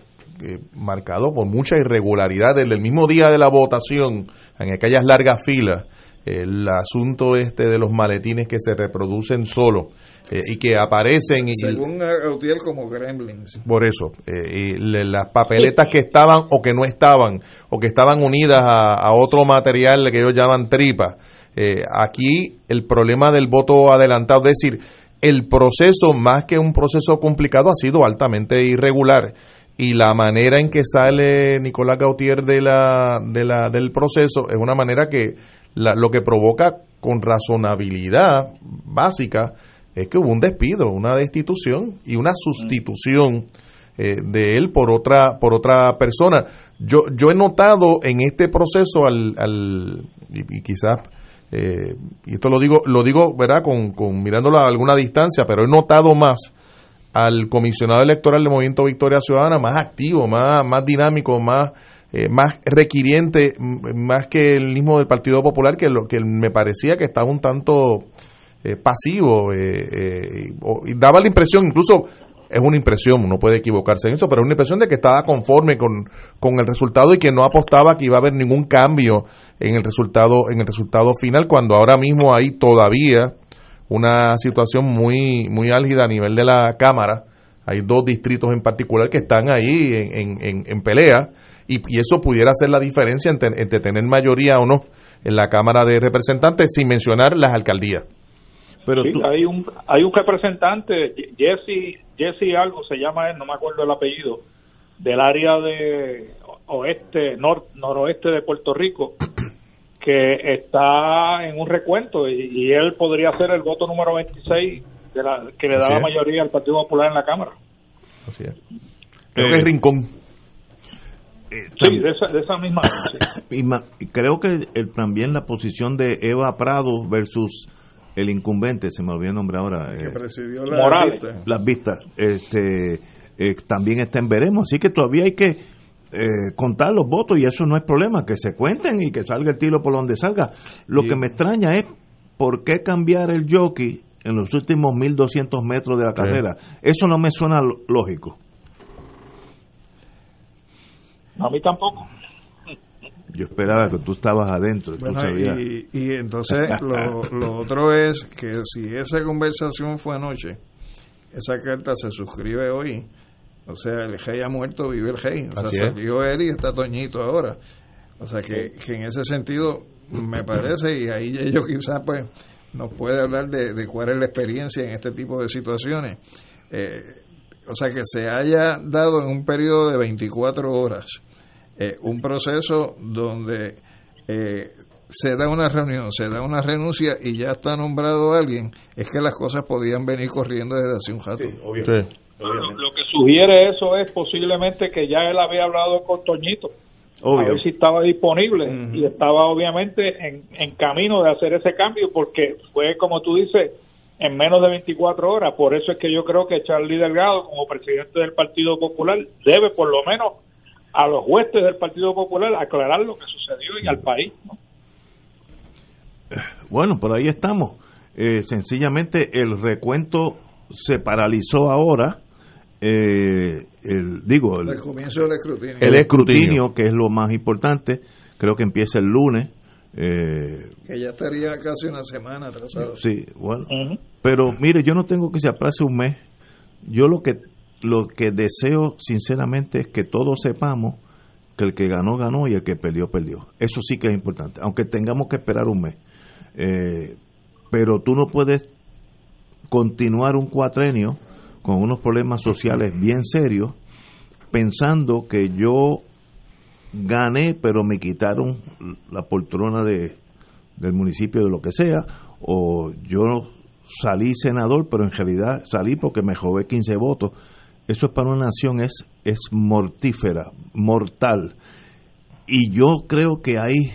eh, marcado por mucha irregularidad desde el mismo día de la votación, en aquellas largas filas el asunto este de los maletines que se reproducen solo eh, y que aparecen. Y, Según Gautier, como gremlins. Por eso, eh, y las papeletas que estaban o que no estaban, o que estaban unidas a, otro material que ellos llaman tripa. Eh, aquí el problema del voto adelantado, es decir, el proceso, más que un proceso complicado, ha sido altamente irregular y la manera en que sale Nicolás Gautier de la, de la, del proceso es una manera que lo que provoca con razonabilidad básica es que hubo un despido, una destitución y una sustitución eh, de él por otra por otra persona. Yo yo he notado en este proceso al, al y, quizás eh, y esto lo digo lo digo verdad con, con mirándolo a alguna distancia, pero he notado más al comisionado electoral del Movimiento Victoria Ciudadana más activo, más más dinámico, más eh, más requiriente, más que el mismo del Partido Popular, que lo que me parecía que estaba un tanto eh, pasivo eh, y daba la impresión, incluso es una impresión, no puede equivocarse en eso, pero es una impresión de que estaba conforme con, con el resultado y que no apostaba que iba a haber ningún cambio en el resultado, en el resultado final, cuando ahora mismo hay todavía una situación muy, muy álgida a nivel de la Cámara. Hay dos distritos en particular que están ahí en, en, en pelea y, y, eso pudiera ser la diferencia entre, entre tener mayoría o no en la Cámara de Representantes, sin mencionar las alcaldías. Pero sí, hay un hay un representante, Jesse Jesse algo se llama él, no me acuerdo el apellido, del área de oeste, nor, noroeste de Puerto Rico, que está en un recuento y, él podría ser el voto número 26 de la, que le da la mayoría al Partido Popular en la Cámara. Así es. Creo que es Rincón. Eh, sí, de esa, de esa misma. (coughs) y creo que el, también la posición de Eva Prado versus el incumbente, se me olvidó el nombre ahora. Que eh, presidió la vistas. Las vistas. Este, eh, también está en veremos. Así que todavía hay que eh, contar los votos y eso no es problema, que se cuenten y que salga el tiro por donde salga. Lo que me extraña es por qué cambiar el jockey en los últimos 1200 metros de la carrera. Eso no me suena lógico. A mí tampoco. Yo esperaba que tú estabas adentro. y, entonces lo, lo, otro es que si esa conversación fue anoche, esa carta se suscribe hoy. O sea, el rey ha muerto, vive el rey. O sea, salió él y está Toñito ahora. O sea, que, que, en ese sentido me parece, y ahí ellos quizás pues nos puede hablar de, de cuál es la experiencia en este tipo de situaciones. Eh, o sea, que se haya dado en un periodo de 24 horas eh, un proceso donde eh, se da una reunión, se da una renuncia y ya está nombrado alguien, es que las cosas podían venir corriendo desde hace un rato. Lo, que sugiere eso es posiblemente que ya él había hablado con Toñito. A ver si estaba disponible y estaba obviamente en, en camino de hacer ese cambio porque fue como tú dices en menos de 24 horas. Por eso es que yo creo que Charlie Delgado, como presidente del Partido Popular, debe por lo menos a los huestes del Partido Popular aclarar lo que sucedió y al país. Bueno, por ahí estamos. Eh, sencillamente el recuento se paralizó ahora. Eh, el, digo, el, comienzo del escrutinio. El escrutinio, que es lo más importante, creo que empieza el lunes. Eh, que ya estaría casi una semana atrasado. Sí, bueno. Pero mire, yo no tengo que se aplace un mes. Yo lo que lo que deseo sinceramente es que todos sepamos que el que ganó, ganó y el que perdió, perdió. Eso sí que es importante, aunque tengamos que esperar un mes. Eh, pero tú no puedes continuar un cuatrenio con unos problemas sociales bien serios pensando que yo gané pero me quitaron la poltrona de, del municipio de lo que sea o yo salí senador pero en realidad salí porque me jové 15 votos eso para una nación es, es mortífera, mortal. Y yo creo que hay,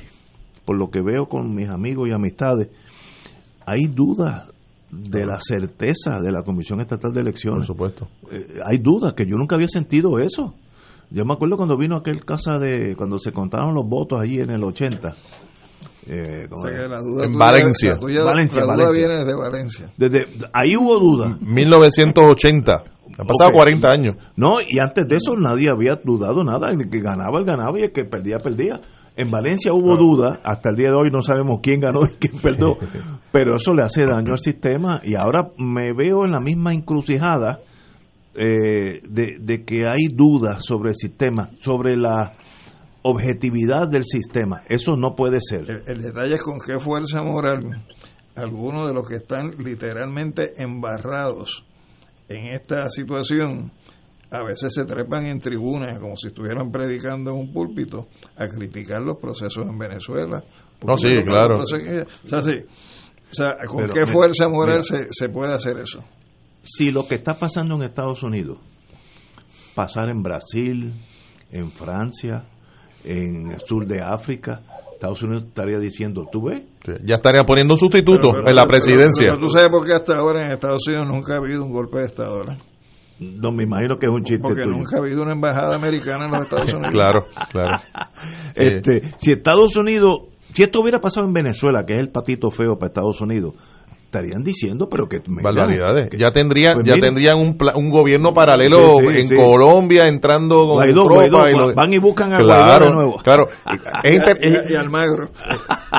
por lo que veo con mis amigos y amistades, hay dudas de la certeza de la Comisión Estatal de Elecciones. Por supuesto. Eh, hay dudas, que yo nunca había sentido eso. Yo me acuerdo cuando vino aquel casa de, cuando se contaron los votos allí en el 80. Eh, en Valencia. La, Valencia, duda viene desde Valencia. Desde, ahí hubo dudas. 1980. Han pasado 40 años. No, y antes de eso nadie había dudado nada. El que ganaba, el ganaba y el que perdía, perdía. En Valencia hubo duda, hasta el día de hoy no sabemos quién ganó y quién perdió, (laughs) pero eso le hace daño al sistema y ahora me veo en la misma encrucijada eh, de, de, que hay dudas sobre el sistema, sobre la objetividad del sistema. Eso no puede ser. El, el detalle es con qué fuerza moral algunos de los que están literalmente embarrados en esta situación a veces se trepan en tribunas como si estuvieran predicando en un púlpito a criticar los procesos en Venezuela. No, sí, claro. o sea, sí. O sea, ¿con qué fuerza moral se, se puede hacer eso? Si lo que está pasando en Estados Unidos, pasar en Brasil, en Francia, en el sur de África, Estados Unidos estaría diciendo, ¿tú ves? ya estaría poniendo un sustituto en la presidencia. Pero, tú sabes por qué hasta ahora en Estados Unidos nunca ha habido un golpe de Estado, ¿verdad? No, me imagino que es un chiste Porque nunca ha habido una embajada americana en los Estados (laughs) Unidos. claro, claro. (laughs) este, si Estados Unidos, si esto hubiera pasado en Venezuela, que es el patito feo para Estados Unidos, estarían diciendo, pero que barbaridades. ya tendrían, pues ya tendrían un, un gobierno paralelo en Colombia entrando con y van y buscan a claro, de nuevo. Claro, (laughs) y, Almagro. (laughs)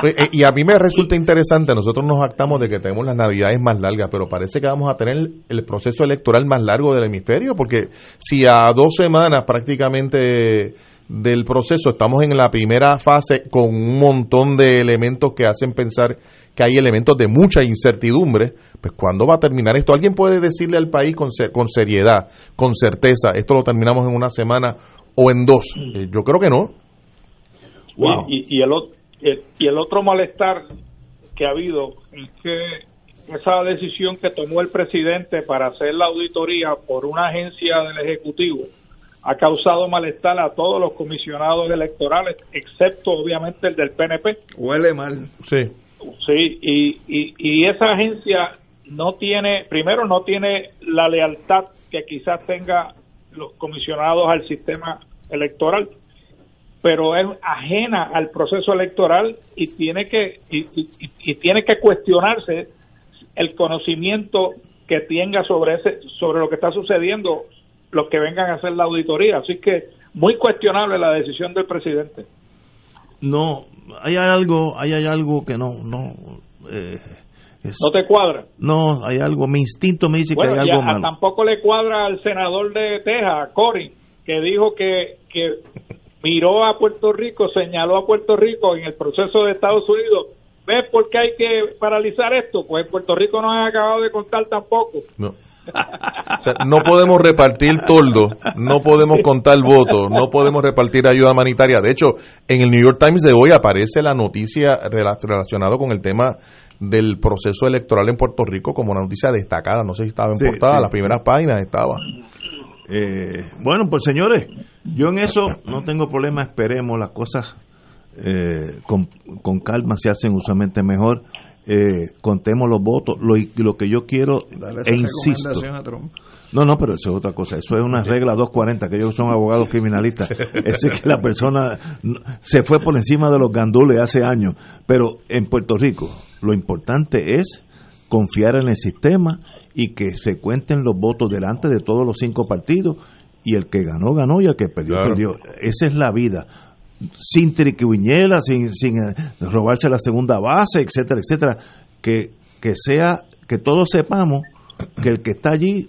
Eh, y a mí me resulta interesante, nosotros nos actamos de que tenemos las navidades más largas, pero parece que vamos a tener el proceso electoral más largo del hemisferio, porque si a dos semanas prácticamente del proceso estamos en la primera fase con un montón de elementos que hacen pensar que hay elementos de mucha incertidumbre, pues ¿cuándo va a terminar esto? ¿Alguien puede decirle al país con, con seriedad, con certeza, esto lo terminamos en una semana o en dos? Eh, yo creo que no. Y, el, y el otro malestar que ha habido es que esa decisión que tomó el presidente para hacer la auditoría por una agencia del Ejecutivo ha causado malestar a todos los comisionados electorales, excepto obviamente el del PNP. Huele mal. Sí. Sí, y, y, esa agencia no tiene, primero no tiene la lealtad que quizás tenga los comisionados al sistema electoral, pero es ajena al proceso electoral y tiene que y, y, tiene que cuestionarse el conocimiento que tenga sobre ese sobre lo que está sucediendo los que vengan a hacer la auditoría. Así que muy cuestionable la decisión del presidente. No hay algo, hay, algo que no, no, eh, no te cuadra. No, hay algo, mi instinto me dice que hay algo malo. Tampoco le cuadra al senador de Texas, Cory, que dijo que, que miró a Puerto Rico, señaló a Puerto Rico en el proceso de Estados Unidos. ¿Ves por qué hay que paralizar esto? Pues Puerto Rico no ha acabado de contar tampoco. No no podemos repartir toldo, no podemos contar votos, no podemos repartir ayuda humanitaria. De hecho, en el New York Times de hoy aparece la noticia relacionada con el tema del proceso electoral en Puerto Rico como una noticia destacada. No sé si estaba en portada, las primeras páginas estaba. Eh, bueno, pues señores, yo en eso no tengo problema, esperemos las cosas eh, con, con calma se hacen usualmente mejor eh, contemos los votos. Lo, lo que yo quiero e insisto. No, no, pero eso es otra cosa. Eso es una regla 240, que ellos son abogados criminalistas. es que la persona se fue por encima de los gandules hace años. Pero en Puerto Rico, lo importante es confiar en el sistema y que se cuenten los votos delante de todos los cinco partidos. Y el que ganó, ganó, y el que perdió, perdió. Esa es la vida sin triquiñuela, sin, sin eh, robarse la segunda base, etcétera, etcétera, que, que sea, que todos sepamos que el que está allí,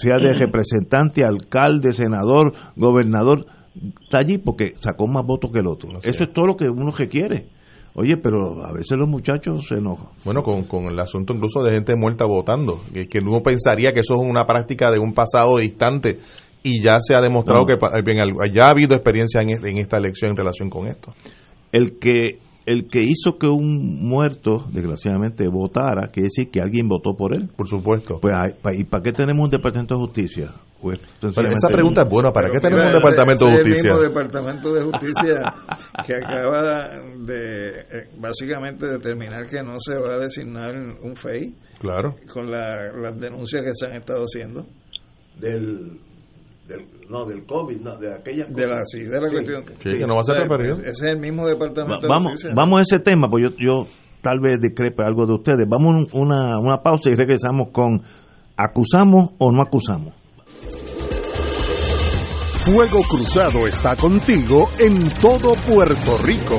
sea de representante, alcalde, senador, gobernador, está allí porque sacó más votos que el otro. Eso es todo lo que uno requiere. Oye, pero a veces los muchachos se enojan. Bueno, con, con el asunto incluso de gente muerta votando, que, que uno pensaría que eso es una práctica de un pasado distante y ya se ha demostrado que ya ha habido experiencia en, esta elección en relación con esto. El que el que hizo que un muerto, desgraciadamente, votara, quiere decir que alguien votó por él. Por supuesto. Pues, ¿y para qué tenemos un departamento de justicia? Pues, esa pregunta es buena. ¿Para qué tenemos un departamento de justicia? el mismo departamento de justicia que acaba de, eh, básicamente, determinar que no se va a designar un FEI. Claro. Con las denuncias que se han estado haciendo. Del del, no, del COVID, no, de aquella De la, sí, de la cuestión. que no va a ser Ese es el mismo departamento. vamos, vamos a ese tema, pues yo, yo tal vez discrepe algo de ustedes. Vamos a una, una pausa y regresamos con ¿acusamos o no acusamos? Fuego Cruzado está contigo en todo Puerto Rico.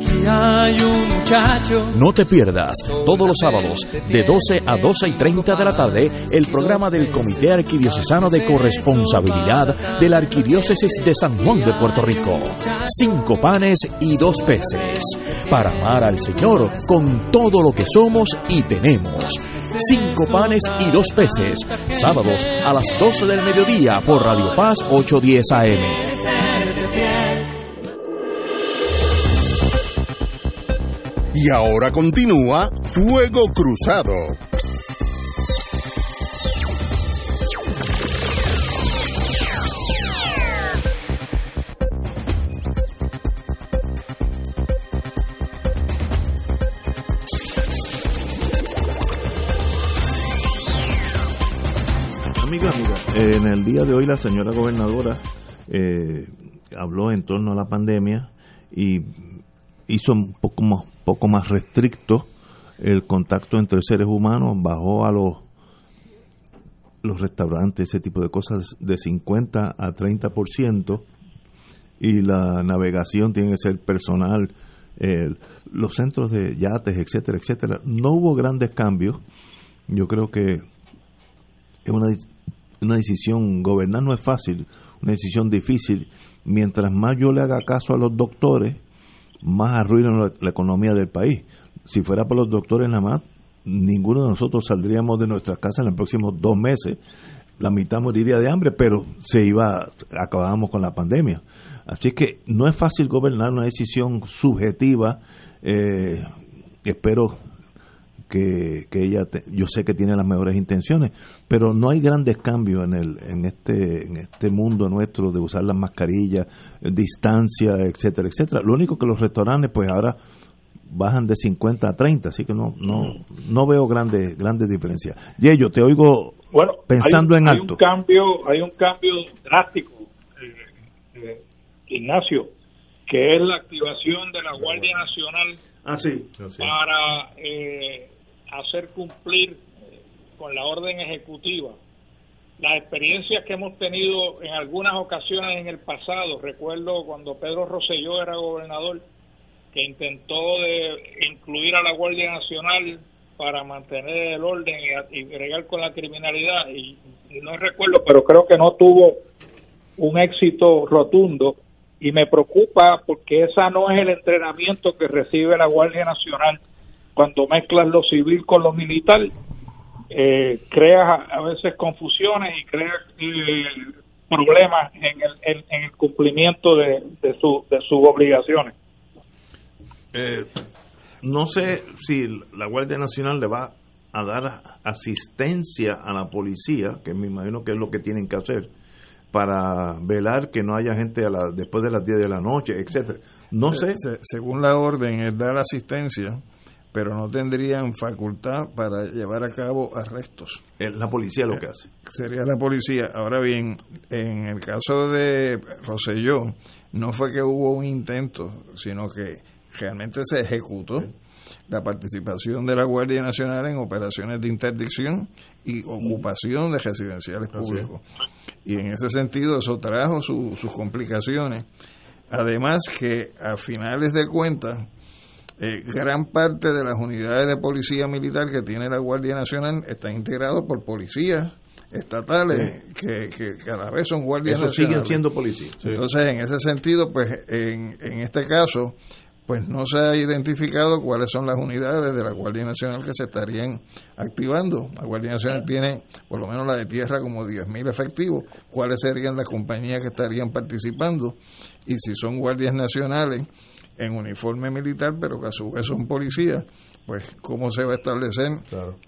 No te pierdas todos los sábados de 12 a 12 y 30 de la tarde el programa del Comité Arquidiocesano de Corresponsabilidad de la Arquidiócesis de San Juan de Puerto Rico. Cinco panes y dos peces. Para amar al Señor con todo lo que somos y tenemos. Cinco panes y dos peces. Sábados a las 12 del mediodía por Radio Paz 810 AM. Y ahora continúa Fuego Cruzado. Amiga, amiga, en el día de hoy la señora gobernadora eh, habló en torno a la pandemia y hizo un poco más, poco más restricto el contacto entre seres humanos, bajó a los los restaurantes, ese tipo de cosas, de 50 a 30%, y la navegación tiene que ser personal, eh, los centros de yates, etcétera, etcétera. No hubo grandes cambios. Yo creo que es una, una decisión, gobernar no es fácil, una decisión difícil. Mientras más yo le haga caso a los doctores, más arruinan la, economía del país. Si fuera por los doctores nada más, ninguno de nosotros saldríamos de nuestras casas en los próximos dos meses. La mitad moriría de hambre, pero se iba, acabábamos con la pandemia. Así que no es fácil gobernar una decisión subjetiva. Eh, espero que, que ella, te- yo sé que tiene las mejores intenciones, pero no hay grandes cambios en el, en este, en este mundo nuestro de usar las mascarillas, eh, distancia, etcétera, etcétera. Lo único que los restaurantes, pues ahora bajan de 50 a 30, así que no, no, no veo grandes, grandes diferencias. Yello, te oigo Bueno, pensando hay, un- en hay alto. un cambio, hay un cambio drástico, eh, eh, Ignacio, que es la activación de la Guardia Nacional Ah, sí. para eh, hacer cumplir eh, con la orden ejecutiva las experiencias que hemos tenido en algunas ocasiones en el pasado. Recuerdo cuando Pedro Rosselló era gobernador, que intentó de incluir a la Guardia Nacional para mantener el orden y, bregar con la criminalidad. Y, y no recuerdo, pero creo que no tuvo un éxito rotundo. Y me preocupa porque esa no es el entrenamiento que recibe la Guardia Nacional cuando mezclas lo civil con lo militar. Eh, creas a, veces confusiones y creas eh, problemas en el, en, en el cumplimiento de, de, su, de sus obligaciones. Eh, no sé si la Guardia Nacional le va a dar asistencia a la policía, que me imagino que es lo que tienen que hacer, para velar que no haya gente a la, después de las 10 de la noche, etcétera. No sé. Se- según la orden es dar asistencia, pero no tendrían facultad para llevar a cabo arrestos. Es la policía lo que hace. Sería la policía. Ahora bien, en el caso de Roselló, no fue que hubo un intento, sino que realmente se ejecutó la participación de la Guardia Nacional en operaciones de interdicción y ocupación de residenciales públicos. Y en ese sentido eso trajo su- sus complicaciones. Además que a finales de cuentas, eh, gran parte de las unidades de policía militar que tiene la Guardia Nacional están integrados por policías estatales que, que, que a la vez son guardias Eso siguen nacionales. siendo policías. Sí. Entonces, en ese sentido, pues en, en este caso, pues no se ha identificado cuáles son las unidades de la Guardia Nacional que se estarían activando. La Guardia Nacional tiene, por lo menos la de tierra, como 10.000 efectivos. ¿Cuáles serían las compañías que estarían participando? Y si son guardias nacionales en uniforme militar, pero que a su vez son policías, pues cómo se va a establecer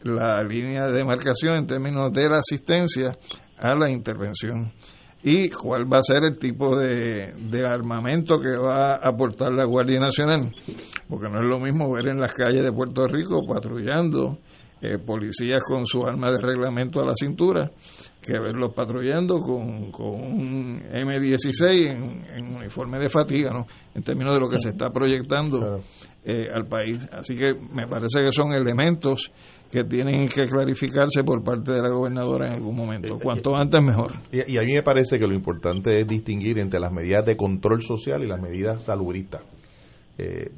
la línea de demarcación en términos de la asistencia a la intervención y cuál va a ser el tipo de, de armamento que va a aportar la Guardia Nacional, porque no es lo mismo ver en las calles de Puerto Rico patrullando eh, policías con su arma de reglamento a la cintura que verlos patrullando con, con un M16 en, en, uniforme de fatiga, ¿no? En términos de lo que se está proyectando eh, al país. Así que me parece que son elementos que tienen que clarificarse por parte de la gobernadora en algún momento. Cuanto antes mejor. Y, a mí me parece que lo importante es distinguir entre las medidas de control social y las medidas salubristas. Eh,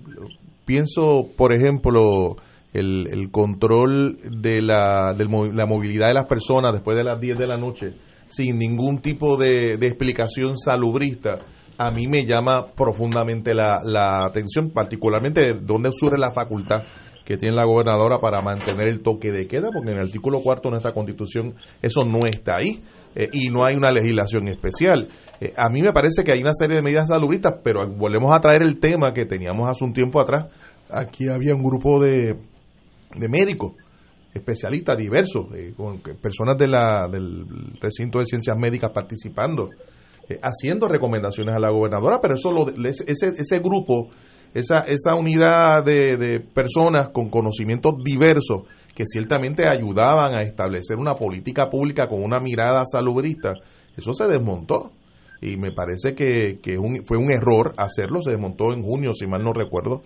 pienso, por ejemplo, el, control de la, de la movilidad de las personas después de las 10 de la noche sin ningún tipo de, de explicación salubrista a mí me llama profundamente la, la atención, particularmente de dónde surge la facultad que tiene la gobernadora para mantener el toque de queda, porque en el artículo cuarto de nuestra constitución eso no está ahí eh, y no hay una legislación especial. Eh, a mí me parece que hay una serie de medidas salubristas, pero volvemos a traer el tema que teníamos hace un tiempo atrás. Aquí había un grupo de, de médicos especialistas diversos, eh, con personas de la, del recinto de ciencias médicas participando, haciendo recomendaciones a la gobernadora, pero eso lo, ese, ese grupo esa, esa unidad de, de personas con conocimientos diversos que ciertamente ayudaban a establecer una política pública con una mirada salubrista, eso se desmontó. Y me parece que, que fue un error hacerlo, se desmontó en junio, si mal no recuerdo,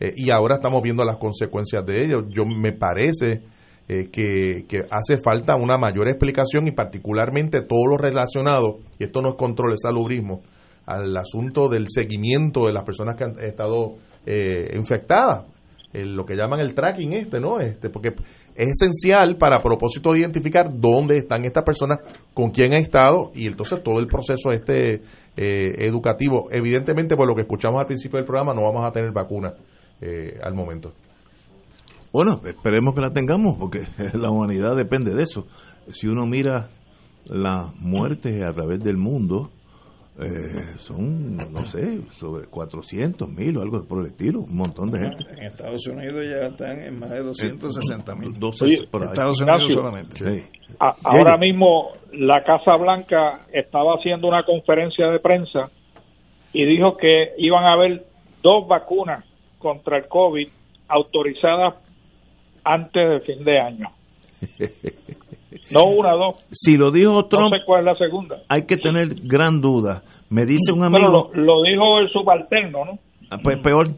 eh, y ahora estamos viendo las consecuencias de ello. Yo me parece eh, que, que, hace falta una mayor explicación y particularmente todo lo relacionado, y esto no es control, es salubrismo, al asunto del seguimiento de las personas que han estado eh, infectadas, lo que llaman el tracking este, ¿no? Este, porque es esencial para propósito de identificar dónde están estas personas, con quién ha estado y entonces todo el proceso este eh, educativo. Evidentemente, por lo que escuchamos al principio del programa, no vamos a tener vacuna eh, al momento. Bueno, esperemos que la tengamos porque (laughs) la humanidad depende de eso. Si uno mira las muertes a través del mundo, eh, son, no sé, sobre 400 mil o algo por el estilo, un montón de gente. En Estados Unidos ya están en más de 260 mil. Estados Unidos solamente. ahora mismo la Casa Blanca estaba haciendo una conferencia de prensa y dijo que iban a haber dos vacunas contra el COVID autorizadas antes del fin de año. (laughs) No una, dos. Si lo dijo Trump, no sé cuál es la segunda. Hay que tener gran duda. Me dice un amigo. lo, dijo el subalterno, ¿no? Ah, pues peor. (laughs)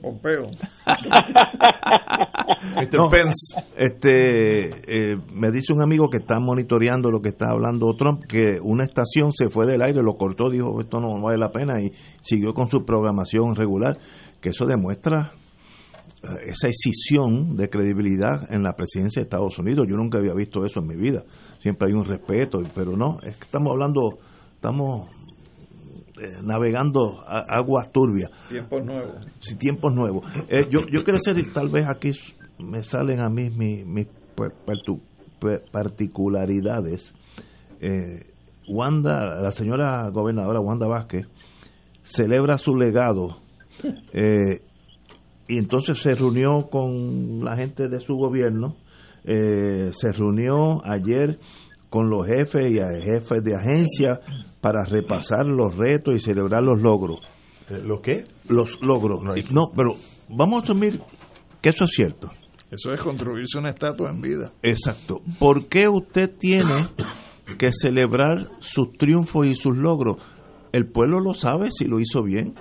Este, eh, me dice un amigo que está monitoreando lo que está hablando Trump, que una estación se fue del aire, lo cortó, dijo esto no vale la pena y siguió con su programación regular, que eso demuestra esa escisión de credibilidad en la presidencia de Estados Unidos. Yo nunca había visto eso en mi vida. Siempre hay un respeto, pero no, es que estamos hablando, estamos eh, navegando aguas turbias. Tiempos nuevos. Sí, tiempos nuevos. Eh, yo, yo quiero decir, tal vez aquí me salen a mí mis, mis particularidades. Wanda, la señora gobernadora Wanda Vázquez, celebra su legado. Eh, y entonces se reunió con la gente de su gobierno, eh, se reunió ayer con los jefes y jefes de agencia para repasar los retos y celebrar los logros. Eh, ¿Los qué? Los logros. No, pero vamos a asumir que eso es cierto. Eso es construirse una estatua en vida. Exacto. ¿Por qué usted tiene que celebrar sus triunfos y sus logros? El pueblo lo sabe si lo hizo bien.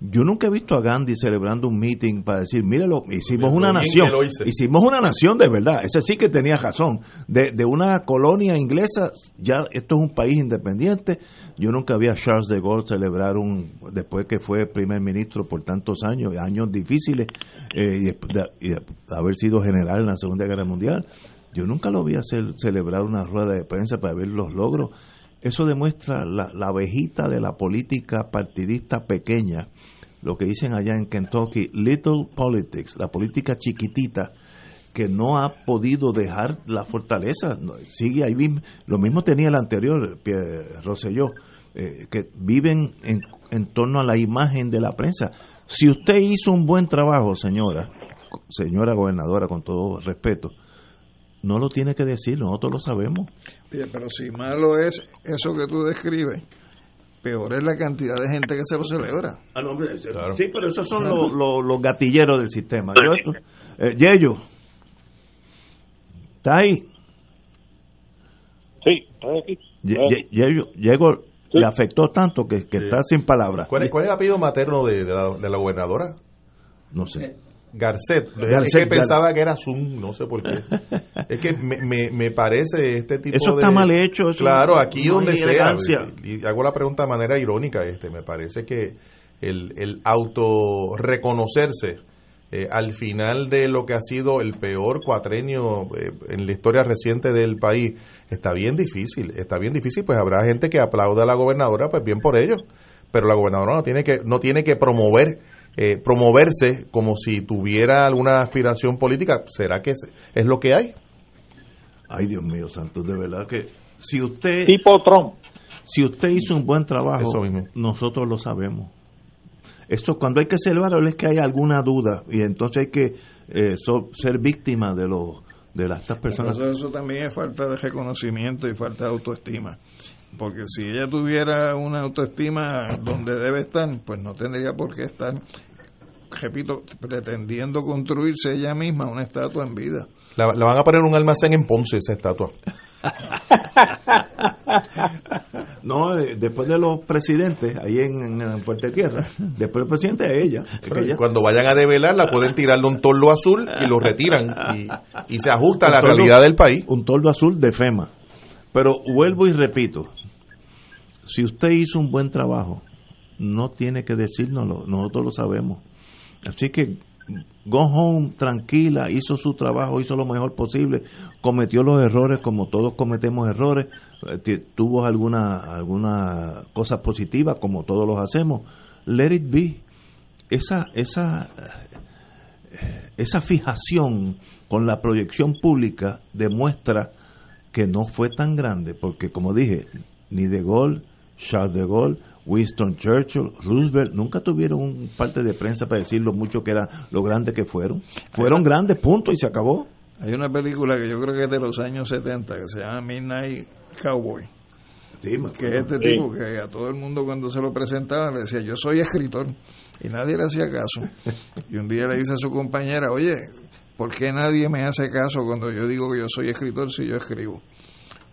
Yo nunca he visto a Gandhi celebrando un meeting para decir, míralo, hicimos una nación, hicimos una nación de verdad, ese sí que tenía razón, de, de una colonia inglesa, ya esto es un país independiente, yo nunca vi a Charles de Gaulle celebrar un, después que fue primer ministro por tantos años, años difíciles, eh, y, haber sido general en la Segunda Guerra Mundial, yo nunca lo vi hacer celebrar una rueda de prensa para ver los logros. Eso demuestra la, la abejita de la política partidista pequeña lo que dicen allá en Kentucky, little politics, la política chiquitita que no ha podido dejar la fortaleza, sigue ahí mismo, lo mismo tenía el anterior, Rosselló, eh, que viven en, en torno a la imagen de la prensa. Si usted hizo un buen trabajo, señora, señora gobernadora, con todo respeto, no lo tiene que decir, nosotros lo sabemos. pero si malo es eso que tú describes, peor es la cantidad de gente que se lo celebra. Ah, sí, pero esos son los, los, gatilleros del sistema. Yo, eh, Yeyo, ¿Está ahí? Sí, estoy aquí. Llegó, le afectó tanto que, está sin palabras. ¿Cuál, es el apellido materno de, la, gobernadora? No sé. Garcet. es que pensaba que era Zoom, no sé por qué. (laughs) es que me, me, parece este tipo eso de... está mal hecho. claro, aquí donde sea. Y, hago la pregunta de manera irónica. este Me parece que el, el auto reconocerse eh, al final de lo que ha sido el peor cuatrenio eh, en la historia reciente del país, está bien difícil, está bien difícil, pues habrá gente que aplauda a la gobernadora, pues bien por ello, pero la gobernadora no tiene que, no tiene que promover, eh, promoverse como si tuviera alguna aspiración política, ¿será que es, es lo que hay? Ay, Dios mío, Santos, de verdad que si usted... Tipo Trump. Si usted hizo un buen trabajo, nosotros lo sabemos esto cuando hay que celebrar es que hay alguna duda y entonces hay que eh, ser víctima de los de las, estas personas. eso también es falta de reconocimiento y falta de autoestima. Porque si ella tuviera una autoestima donde debe estar, pues no tendría por qué estar, repito, pretendiendo construirse ella misma una estatua en vida. La, van a poner un almacén en Ponce, esa estatua. no, después de los presidentes, ahí en, en Fuerte Tierra, después del presidente a ella, Cuando vayan a develar, la pueden tirarle un toldo azul y lo retiran y, se ajusta a la realidad del país. Un toldo azul de FEMA. Pero vuelvo y repito, si usted hizo un buen trabajo, no tiene que decírnoslo, nosotros lo sabemos. Así que go home tranquila, hizo su trabajo, hizo lo mejor posible, cometió los errores como todos cometemos errores, eh, tuvo alguna alguna cosa positiva como todos los hacemos. Let it be. Esa esa esa fijación con la proyección pública demuestra que no fue tan grande, porque como dije, ni de Gaulle, Charles de Gaulle, Winston Churchill, Roosevelt, nunca tuvieron un parte de prensa para decir lo mucho que era, lo grande que fueron. Fueron grandes, punto, y se acabó. Hay una película que yo creo que es de los años 70 que se llama Midnight Cowboy. que es este tipo que a todo el mundo cuando se lo presentaba le decía yo soy escritor y nadie le hacía caso y un día le dice a su compañera oye ¿por qué nadie me hace caso cuando yo digo que yo soy escritor si yo escribo?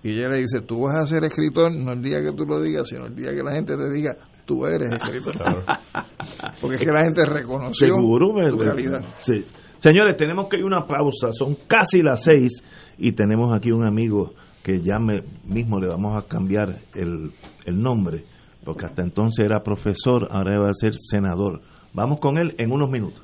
Y ella le dice, tú vas a ser escritor no el día que tú lo digas, sino el día que la gente te diga, tú eres escritor. (laughs) Porque es que la gente reconoció Seguro, tu calidad. Sí. Señores, tenemos que ir a una pausa, son casi las seis y tenemos aquí un amigo que ya me, mismo le vamos a cambiar el, el nombre, porque hasta entonces era profesor, ahora va a ser senador. Vamos con él en unos minutos.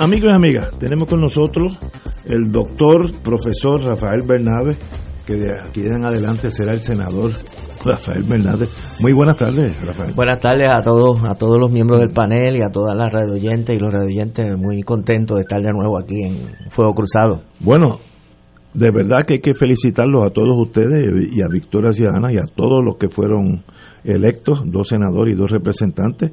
Amigos y amigas, tenemos con nosotros el doctor, profesor Rafael Bernabe, que de aquí en adelante será el senador Rafael Bernabe. Muy buenas tardes, Rafael. Buenas tardes a todos, a todos los miembros del panel y a todas las radioyentes y los radioyentes. Muy contento de estar de nuevo aquí en Fuego Cruzado. Bueno, de verdad que hay que felicitarlos a todos ustedes y a Victoria Ciudadana y a todos los que fueron electos, dos senadores y dos representantes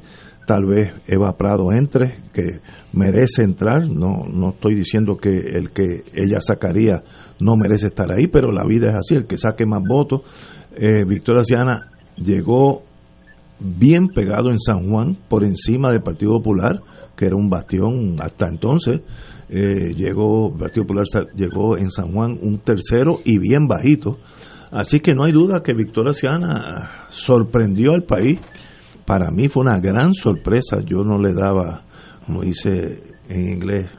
tal vez Eva Prado entre, que merece entrar, no, no estoy diciendo que el que ella sacaría no merece estar ahí, pero la vida es así, el que saque más votos. Eh, Victoria Ciana llegó bien pegado en San Juan, por encima del Partido Popular, que era un bastión hasta entonces. Eh, llegó, el Partido Popular llegó en San Juan un tercero y bien bajito. Así que no hay duda que Victoria Ciana sorprendió al país para mí fue una gran sorpresa. Yo no le daba, como dice en inglés,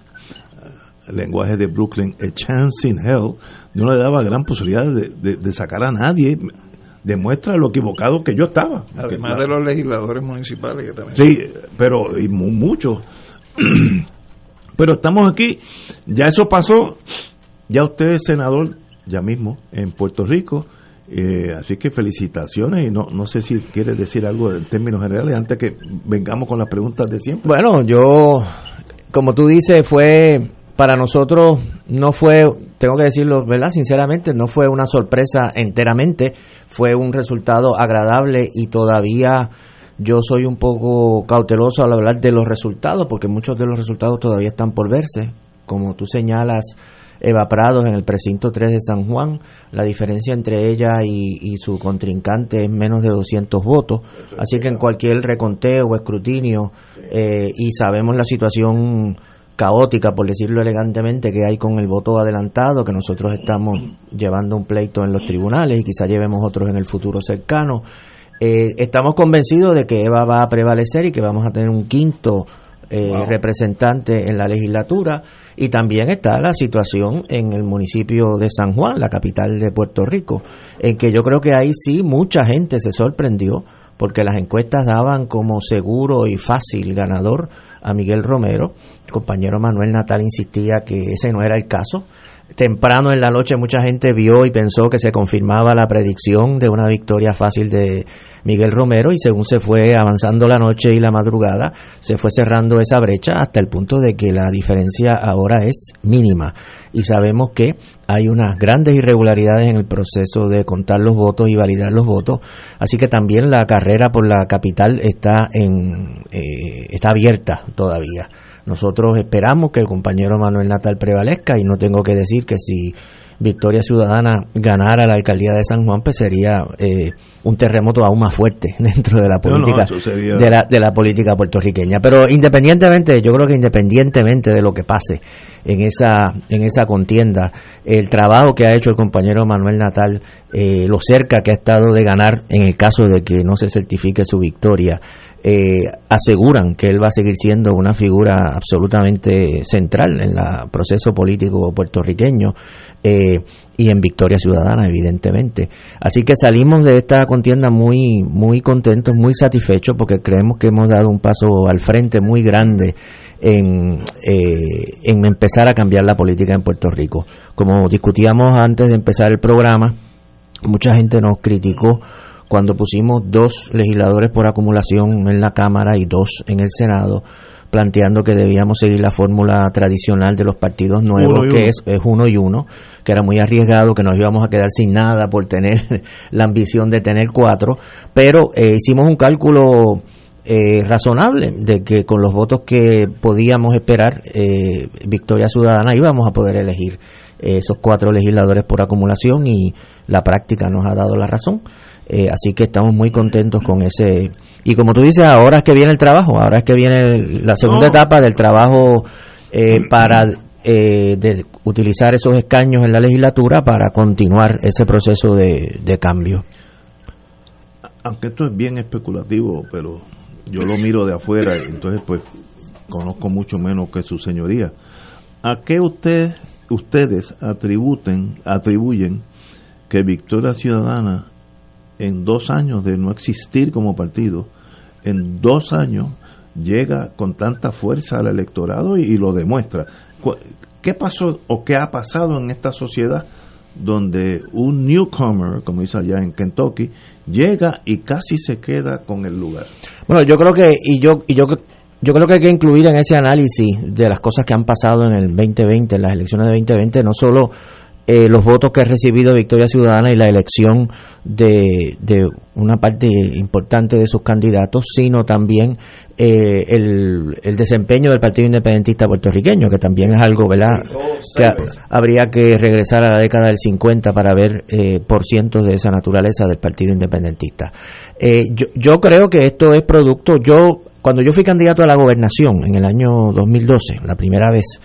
el lenguaje de Brooklyn, a chance in hell. No le daba gran posibilidad de, sacar a nadie. Demuestra lo equivocado que yo estaba. Además de los legisladores municipales que también. Sí, pero y muchos. (clears throat) pero estamos aquí. Ya eso pasó. Ya usted es senador, ya mismo, en Puerto Rico eh, así que felicitaciones y no, no sé si quieres decir algo en términos generales antes que vengamos con las preguntas de siempre. Bueno, yo, como tú dices, fue para nosotros, no fue, tengo que decirlo, ¿verdad? Sinceramente, no fue una sorpresa enteramente, fue un resultado agradable y todavía yo soy un poco cauteloso al hablar de los resultados porque muchos de los resultados todavía están por verse. Como tú señalas, Eva Prados en el precinto 3 de San Juan. La diferencia entre ella y, su contrincante es menos de 200 votos. Así que en cualquier reconteo o escrutinio, eh, y sabemos la situación caótica, por decirlo elegantemente, que hay con el voto adelantado, que nosotros estamos llevando un pleito en los tribunales y quizá llevemos otros en el futuro cercano. Eh, estamos convencidos de que Eva va a prevalecer y que vamos a tener un quinto eh, representante en la legislatura y también está la situación en el municipio de San Juan, la capital de Puerto Rico, en que yo creo que ahí sí mucha gente se sorprendió porque las encuestas daban como seguro y fácil ganador a Miguel Romero. El compañero Manuel Natal insistía que ese no era el caso. Temprano en la noche mucha gente vio y pensó que se confirmaba la predicción de una victoria fácil de Miguel Romero y según se fue avanzando la noche y la madrugada, se fue cerrando esa brecha hasta el punto de que la diferencia ahora es mínima. Y sabemos que hay unas grandes irregularidades en el proceso de contar los votos y validar los votos, así que también la carrera por la capital está en eh, está abierta todavía. Nosotros esperamos que el compañero Manuel Natal prevalezca y no tengo que decir que si Victoria Ciudadana ganara la alcaldía de San Juan, pues sería eh, un terremoto aún más fuerte (laughs) dentro de la política de, la, de la política puertorriqueña. Pero independientemente, yo creo que independientemente de lo que pase en esa en esa contienda, el trabajo que ha hecho el compañero Manuel Natal, eh, lo cerca que ha estado de ganar en el caso de que no se certifique su victoria, eh, aseguran que él va a seguir siendo una figura absolutamente central en el proceso político puertorriqueño. Eh, y en Victoria Ciudadana, evidentemente. Así que salimos de esta contienda muy, muy contentos, muy satisfechos, porque creemos que hemos dado un paso al frente muy grande en, eh, en empezar a cambiar la política en Puerto Rico. Como discutíamos antes de empezar el programa, mucha gente nos criticó cuando pusimos dos legisladores por acumulación en la Cámara y dos en el Senado planteando que debíamos seguir la fórmula tradicional de los partidos nuevos, que es, es, uno y uno, que era muy arriesgado, que nos íbamos a quedar sin nada por tener (laughs) la ambición de tener cuatro, pero eh, hicimos un cálculo eh, razonable de que con los votos que podíamos esperar, eh, Victoria Ciudadana íbamos a poder elegir esos cuatro legisladores por acumulación y la práctica nos ha dado la razón. Eh, así que estamos muy contentos con ese. Y como tú dices, ahora es que viene el trabajo, ahora es que viene la segunda etapa del trabajo eh, para eh, de utilizar esos escaños en la legislatura para continuar ese proceso de, de cambio. Aunque esto es bien especulativo, pero yo lo miro de afuera, entonces pues conozco mucho menos que su señoría. ¿A qué usted, ustedes atributen, atribuyen que Victoria Ciudadana en dos años de no existir como partido, en dos años llega con tanta fuerza al electorado y, lo demuestra. ¿Qué pasó o qué ha pasado en esta sociedad donde un newcomer, como dice allá en Kentucky, llega y casi se queda con el lugar? Bueno, yo creo que y yo y yo yo creo que hay que incluir en ese análisis de las cosas que han pasado en el 2020, en las elecciones de 2020, no solo eh, los votos que ha recibido Victoria Ciudadana y la elección de, de, una parte importante de sus candidatos, sino también eh, el, el, desempeño del Partido Independentista puertorriqueño, que también es algo, ¿verdad?, que habría que regresar a la década del 50 para ver eh, por cientos de esa naturaleza del Partido Independentista. yo, yo creo que esto es producto, yo, cuando yo fui candidato a la gobernación en el año 2012, la primera vez,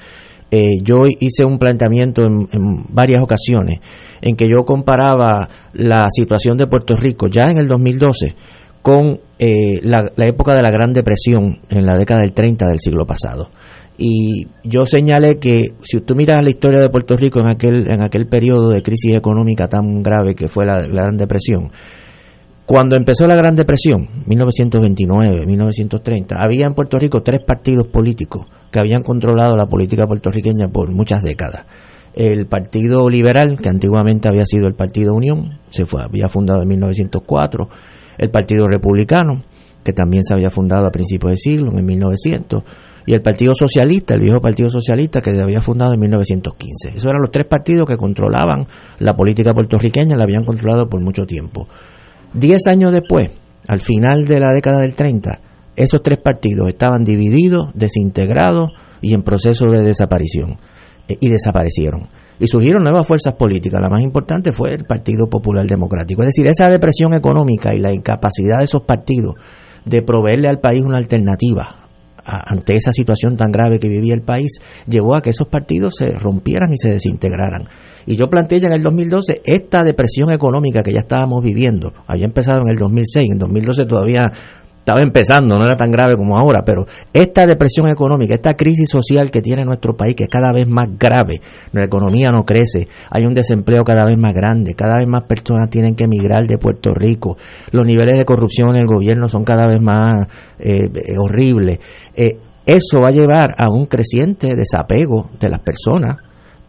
eh, yo hice un planteamiento en, varias ocasiones en que yo comparaba la situación de Puerto Rico ya en el 2012 con eh, la, época de la Gran Depresión en la década del 30 del siglo pasado. Y yo señalé que si tú miras la historia de Puerto Rico en aquel, en aquel periodo de crisis económica tan grave que fue la, Gran Depresión, cuando empezó la Gran Depresión, 1929, 1930, había en Puerto Rico tres partidos políticos que habían controlado la política puertorriqueña por muchas décadas. El Partido Liberal, que antiguamente había sido el Partido Unión, se fue, había fundado en 1904. El Partido Republicano, que también se había fundado a principios de siglo, en 1900. Y el Partido Socialista, el viejo Partido Socialista, que se había fundado en 1915. Esos eran los tres partidos que controlaban la política puertorriqueña, la habían controlado por mucho tiempo. Diez años después, al final de la década del 30, esos tres partidos estaban divididos, desintegrados y en proceso de desaparición. Eh, y desaparecieron. Y surgieron nuevas fuerzas políticas. La más importante fue el Partido Popular Democrático. Es decir, esa depresión económica y la incapacidad de esos partidos de proveerle al país una alternativa ante esa situación tan grave que vivía el país, llevó a que esos partidos se rompieran y se desintegraran. Y yo planteé ya en el 2012 esta depresión económica que ya estábamos viviendo, había empezado en el 2006, en 2012 todavía estaba empezando, no era tan grave como ahora, pero esta depresión económica, esta crisis social que tiene nuestro país, que es cada vez más grave, la economía no crece, hay un desempleo cada vez más grande, cada vez más personas tienen que emigrar de Puerto Rico, los niveles de corrupción en el gobierno son cada vez más eh, horribles. Eh, eso va a llevar a un creciente desapego de las personas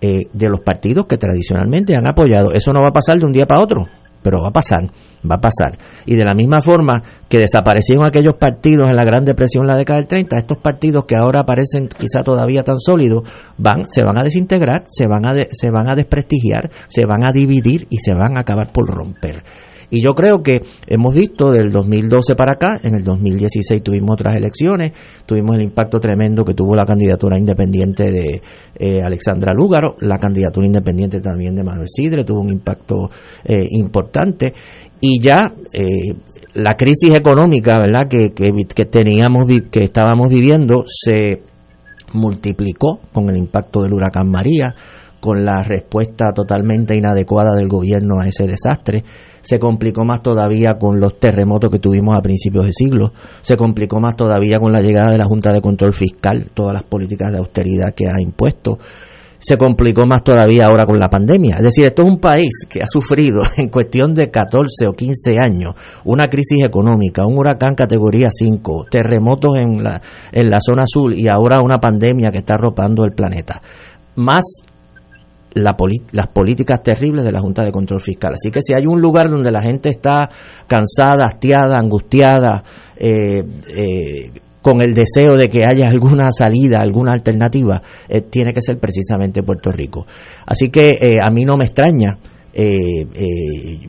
eh, de los partidos que tradicionalmente han apoyado. Eso no va a pasar de un día para otro, pero va a pasar va a pasar. Y de la misma forma que desaparecieron aquellos partidos en la Gran Depresión en la década del 30, estos partidos que ahora aparecen quizá todavía tan sólidos, van, se van a desintegrar, se van a, se van a desprestigiar, se van a dividir y se van a acabar por romper. Y yo creo que hemos visto del 2012 para acá, en el 2016 tuvimos otras elecciones, tuvimos el impacto tremendo que tuvo la candidatura independiente de eh, Alexandra Lúgaro, la candidatura independiente también de Manuel Sidre tuvo un impacto eh, importante y ya eh, la crisis económica, ¿verdad? Que, que, que teníamos, que estábamos viviendo se multiplicó con el impacto del huracán María con la respuesta totalmente inadecuada del gobierno a ese desastre. Se complicó más todavía con los terremotos que tuvimos a principios de siglo. Se complicó más todavía con la llegada de la Junta de Control Fiscal, todas las políticas de austeridad que ha impuesto. se complicó más todavía ahora con la pandemia. Es decir, esto es un país que ha sufrido (laughs) en cuestión de 14 o 15 años una crisis económica, un huracán categoría 5, terremotos en la, en la zona sur y ahora una pandemia que está arropando el planeta. Más la las políticas terribles de la Junta de Control Fiscal. Así que si hay un lugar donde la gente está cansada, hastiada, angustiada, eh, eh, con el deseo de que haya alguna salida, alguna alternativa, eh, tiene que ser precisamente Puerto Rico. Así que eh, a mí no me extraña. Eh,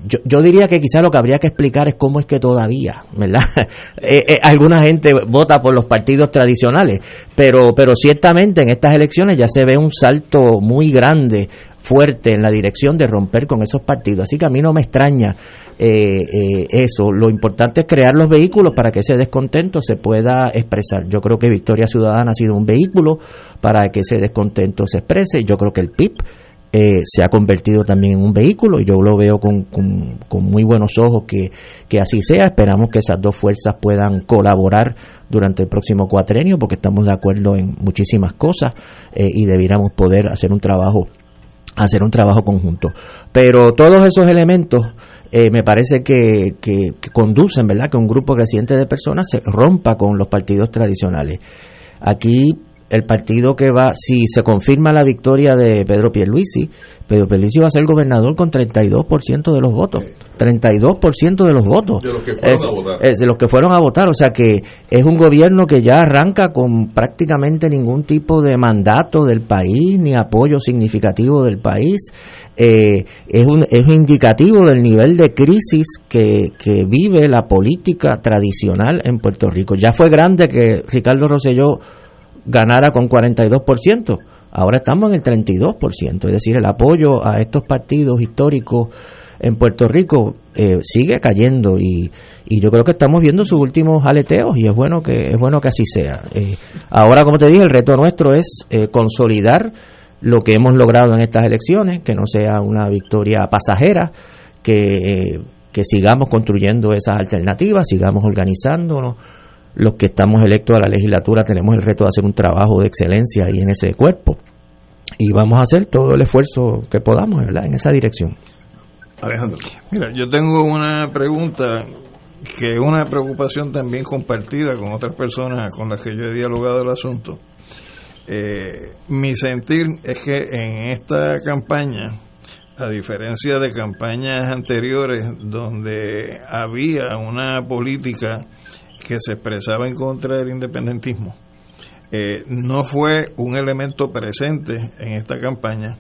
yo, yo, diría que quizá lo que habría que explicar es cómo es que todavía, ¿verdad? (laughs) alguna gente vota por los partidos tradicionales, pero, pero ciertamente en estas elecciones ya se ve un salto muy grande fuerte en la dirección de romper con esos partidos. Así que a mí no me extraña eh, eh, eso. Lo importante es crear los vehículos para que ese descontento se pueda expresar. Yo creo que Victoria Ciudadana ha sido un vehículo para que ese descontento se exprese. Yo creo que el PIB eh, se ha convertido también en un vehículo y yo lo veo con, con, muy buenos ojos que, que, así sea. Esperamos que esas dos fuerzas puedan colaborar durante el próximo cuatrenio porque estamos de acuerdo en muchísimas cosas y debiéramos poder hacer un trabajo hacer un trabajo conjunto. Pero todos esos elementos eh, me parece que, que, conducen, ¿verdad?, que un grupo creciente de personas se rompa con los partidos tradicionales. Aquí el partido que va, si se confirma la victoria de Pedro Pierluisi, Pedro Pierluisi va a ser gobernador con 32% de los votos. 32% de los votos. De los que fueron a votar. de los que fueron a votar. O sea que es un gobierno que ya arranca con prácticamente ningún tipo de mandato del país, ni apoyo significativo del país. Eh, es, un, es un indicativo del nivel de crisis que, que vive la política tradicional en Puerto Rico. Ya fue grande que Ricardo Rosselló ganara con 42%. Ahora estamos en el 32%, es decir, el apoyo a estos partidos históricos en Puerto Rico eh, sigue cayendo y, y, yo creo que estamos viendo sus últimos aleteos y es bueno que es bueno que así sea. Eh, ahora, como te dije, el reto nuestro es eh, consolidar lo que hemos logrado en estas elecciones, que no sea una victoria pasajera, que, que sigamos construyendo esas alternativas, sigamos organizándonos los que estamos electos a la legislatura tenemos el reto de hacer un trabajo de excelencia ahí en ese cuerpo. Y vamos a hacer todo el esfuerzo que podamos, ¿verdad?, en esa dirección. Alejandro. Mira, yo tengo una pregunta que es una preocupación también compartida con otras personas con las que yo he dialogado el asunto. Eh, mi sentir es que en esta campaña, a diferencia de campañas anteriores donde había una política que se expresaba en contra del independentismo eh, no fue un elemento presente en esta campaña.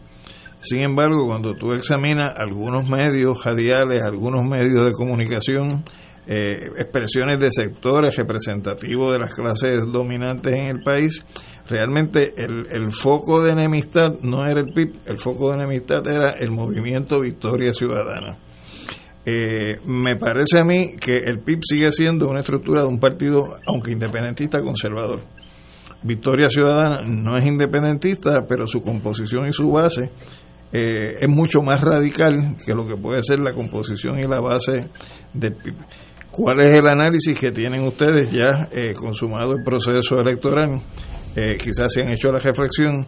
Sin embargo, cuando tú examinas algunos medios radiales, algunos medios de comunicación, eh, expresiones de sectores representativos de las clases dominantes en el país, realmente el, el, foco de enemistad no era el PIB, el foco de enemistad era el movimiento Victoria Ciudadana. Eh, me parece a mí que el PIB sigue siendo una estructura de un partido, aunque independentista, conservador. Victoria Ciudadana no es independentista, pero su composición y su base eh, es mucho más radical que lo que puede ser la composición y la base del PIB. ¿Cuál es el análisis que tienen ustedes ya eh, consumado el proceso electoral? Eh, quizás se han hecho la reflexión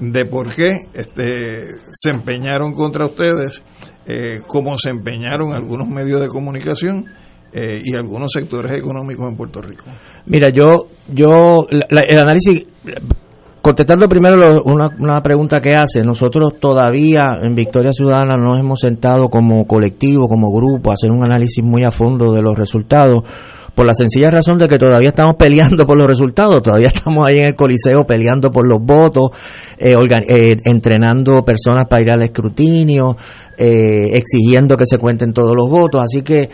de por qué este, se empeñaron contra ustedes eh, como se empeñaron algunos medios de comunicación eh, y algunos sectores económicos en Puerto Rico. Mira, yo, yo el análisis, contestando primero una, una pregunta que hace, nosotros todavía en Victoria Ciudadana nos hemos sentado como colectivo, como grupo, a hacer un análisis muy a fondo de los resultados por la sencilla razón de que todavía estamos peleando por los resultados, todavía estamos ahí en el Coliseo peleando por los votos, eh, eh, entrenando personas para ir al escrutinio, eh, exigiendo que se cuenten todos los votos. Así que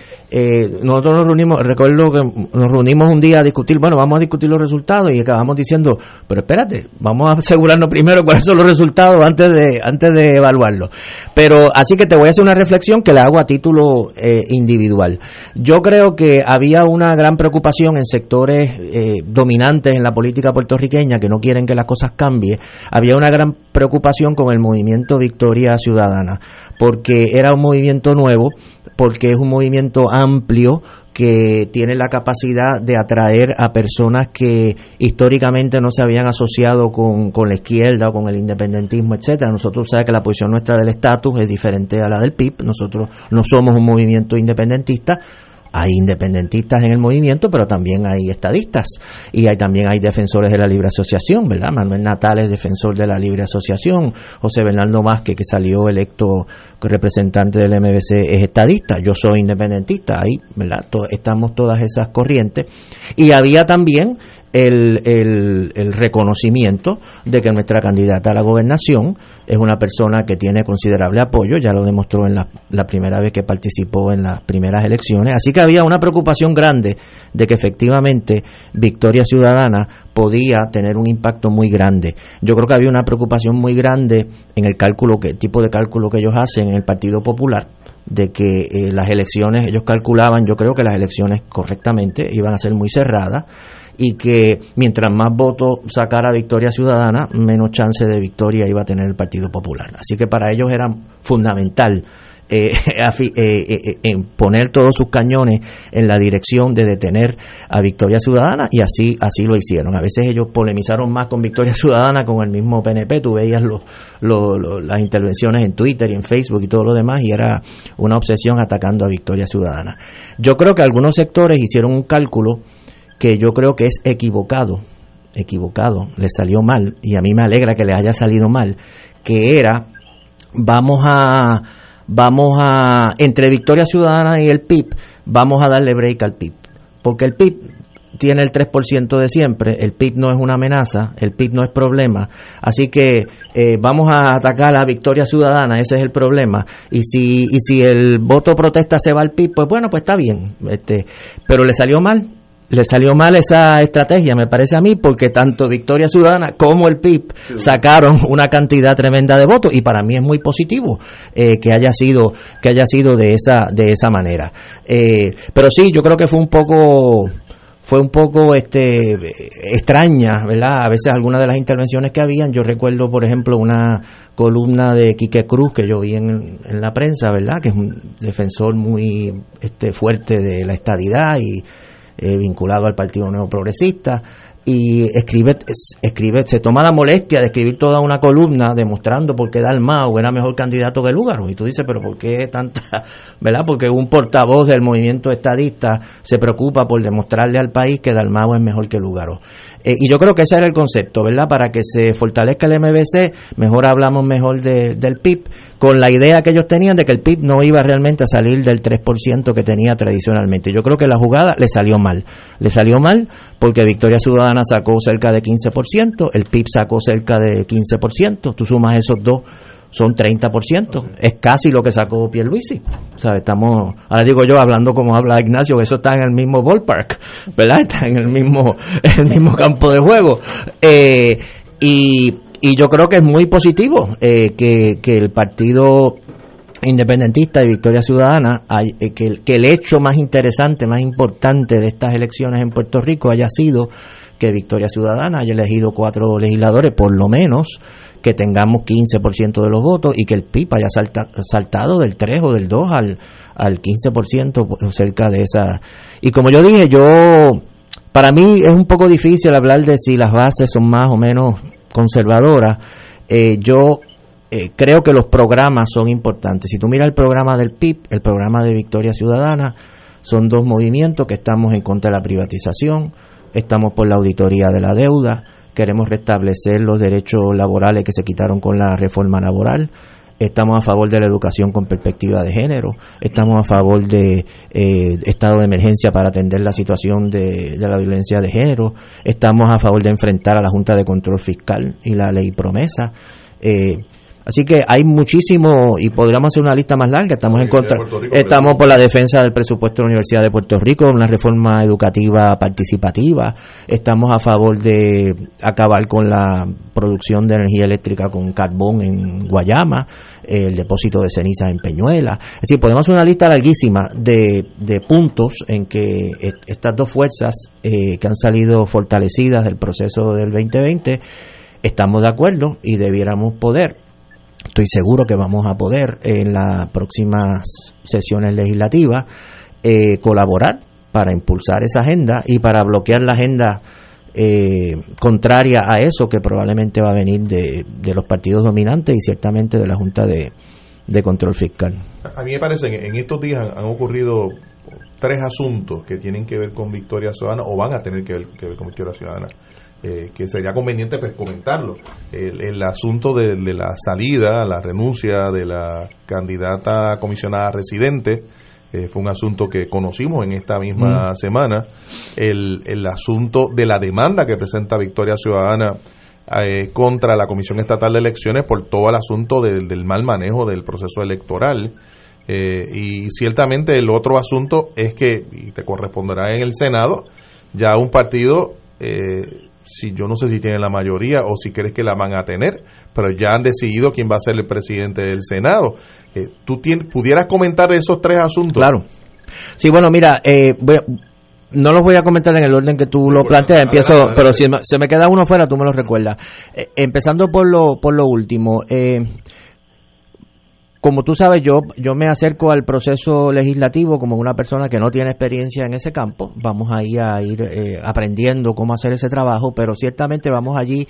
nosotros nos reunimos, recuerdo que nos reunimos un día a discutir, bueno, vamos a discutir los resultados y acabamos diciendo, pero espérate, vamos a asegurarnos primero cuáles son los resultados antes de, antes de evaluarlos. Pero así que te voy a hacer una reflexión que la hago a título individual. Yo creo que había una gran preocupación en sectores eh, dominantes en la política puertorriqueña que no quieren que las cosas cambien, había una gran preocupación con el movimiento Victoria Ciudadana, porque era un movimiento nuevo, porque es un movimiento amplio que tiene la capacidad de atraer a personas que históricamente no se habían asociado con, con la izquierda o con el independentismo, etcétera. Nosotros sabemos que la posición nuestra del estatus es diferente a la del PIB. Nosotros no somos un movimiento independentista, hay independentistas en el movimiento, pero también hay estadistas y hay también hay defensores de la libre asociación, ¿verdad? Manuel Natal es defensor de la libre asociación, José Bernardo Vázquez, que salió electo representante del MBC, es estadista, yo soy independentista, ahí, ¿verdad? estamos todas esas corrientes. Y había también el, el, reconocimiento de que nuestra candidata a la gobernación es una persona que tiene considerable apoyo, ya lo demostró en la, la, primera vez que participó en las primeras elecciones, así que había una preocupación grande de que efectivamente Victoria Ciudadana podía tener un impacto muy grande. Yo creo que había una preocupación muy grande en el cálculo, que tipo de cálculo que ellos hacen en el Partido Popular, de que eh, las elecciones, ellos calculaban, yo creo que las elecciones correctamente iban a ser muy cerradas y que mientras más votos sacara Victoria Ciudadana, menos chance de victoria iba a tener el Partido Popular. Así que para ellos era fundamental (laughs) eh, eh, eh, en poner todos sus cañones en la dirección de detener a Victoria Ciudadana y así así lo hicieron. A veces ellos polemizaron más con Victoria Ciudadana con el mismo PNP. Tú veías los, las intervenciones en Twitter y en Facebook y todo lo demás y era una obsesión atacando a Victoria Ciudadana. Yo creo que algunos sectores hicieron un cálculo que yo creo que es equivocado, equivocado, le salió mal, y a mí me alegra que le haya salido mal, que era, vamos a, vamos a, entre Victoria Ciudadana y el PIB, vamos a darle break al PIB, porque el PIB tiene el 3% de siempre, el PIB no es una amenaza, el PIB no es problema, así que eh, vamos a atacar a la Victoria Ciudadana, ese es el problema, y si, y si el voto protesta se va al PIB, pues bueno, pues está bien, este, pero le salió mal, le salió mal esa estrategia, me parece a mí, porque tanto Victoria Ciudadana como el PIB sacaron una cantidad tremenda de votos y para mí es muy positivo eh, que haya sido que haya sido de esa de esa manera. Eh, pero sí, yo creo que fue un poco fue un poco este extraña, ¿verdad? A veces algunas de las intervenciones que habían, yo recuerdo, por ejemplo, una columna de Quique Cruz que yo vi en, en la prensa, ¿verdad? Que es un defensor muy este fuerte de la estadidad y eh, vinculado al Partido Nuevo Progresista, y escribe, escribe, se toma la molestia de escribir toda una columna demostrando por qué Dalmau era mejor candidato que Lúgaro. Y tú dices, pero ¿por qué tanta, (laughs) verdad? Porque un portavoz del movimiento estadista se preocupa por demostrarle al país que Dalmau es mejor que Lúgaro. Eh, y yo creo que ese era el concepto, ¿verdad? Para que se fortalezca el MBC, mejor hablamos mejor del PIB, con la idea que ellos tenían de que el PIB no iba realmente a salir del 3% que tenía tradicionalmente. Yo creo que la jugada le salió mal. Le salió mal porque Victoria Ciudadana sacó cerca de 15%, el PIB sacó cerca de 15%, tú sumas esos dos son 30%, es casi lo que sacó Pierluisi. O sea, estamos, ahora digo yo hablando como habla Ignacio, que eso está en el mismo ballpark, ¿verdad? Está en el mismo, (laughs) en el mismo campo de juego. Eh, y, y yo creo que es muy positivo eh, que, que el partido independentista y Victoria Ciudadana, eh, que el hecho más interesante, más importante de estas elecciones en Puerto Rico haya sido que Victoria Ciudadana haya elegido cuatro legisladores, por lo menos, que tengamos 15% de los votos y que el PIB haya saltado del 3 o del 2 al, al 15% cerca de esa. Y como yo dije, yo, para mí es un poco difícil hablar de si las bases son más o menos conservadoras. Eh, yo eh, creo que los programas son importantes. Si tú miras el programa del PIB, el programa de Victoria Ciudadana, son dos movimientos que estamos en contra de la privatización, estamos por la auditoría de la deuda, queremos restablecer los derechos laborales que se quitaron con la reforma laboral, estamos a favor de la educación con perspectiva de género, estamos a favor de eh, estado de emergencia para atender la situación de, la violencia de género, estamos a favor de enfrentar a la Junta de Control Fiscal y la ley promesa. Eh, Así que hay muchísimo, y podríamos hacer una lista más larga, estamos en contra, estamos por la defensa del presupuesto de la Universidad de Puerto Rico, una reforma educativa participativa, estamos a favor de acabar con la producción de energía eléctrica con carbón en Guayama, el depósito de cenizas en Peñuela. Es decir, podemos hacer una lista larguísima de, de puntos en que estas dos fuerzas eh, que han salido fortalecidas del proceso del 2020 estamos de acuerdo y debiéramos poder, estoy seguro que vamos a poder en las próximas sesiones legislativas eh, colaborar para impulsar esa agenda y para bloquear la agenda eh, contraria a eso que probablemente va a venir de, los partidos dominantes y ciertamente de la Junta de, Control Fiscal. A mí me parece que en estos días han, ocurrido tres asuntos que tienen que ver con Victoria Ciudadana o van a tener que ver, que ver con Victoria Ciudadana. Eh, que sería conveniente pues, comentarlo. El, asunto de, la salida, la renuncia de la candidata comisionada residente, eh, fue un asunto que conocimos en esta misma mm. semana. El, el asunto de la demanda que presenta Victoria Ciudadana eh, contra la Comisión Estatal de Elecciones por todo el asunto del mal manejo del proceso electoral. y ciertamente el otro asunto es que, y te corresponderá en el Senado, ya un partido eh, si yo no sé si tienen la mayoría o si crees que la van a tener, pero ya han decidido quién va a ser el presidente del Senado. Eh, ¿Tú pudieras comentar esos tres asuntos? Claro. Sí, bueno, mira, eh, no los voy a comentar en el orden que tú lo planteas, empiezo, pero si se me queda uno fuera, tú me lo recuerdas. Eh, empezando por lo, por lo último, eh, como tú sabes, yo, yo me acerco al proceso legislativo como una persona que no tiene experiencia en ese campo. Vamos ahí a ir eh, aprendiendo cómo hacer ese trabajo, pero ciertamente vamos allí.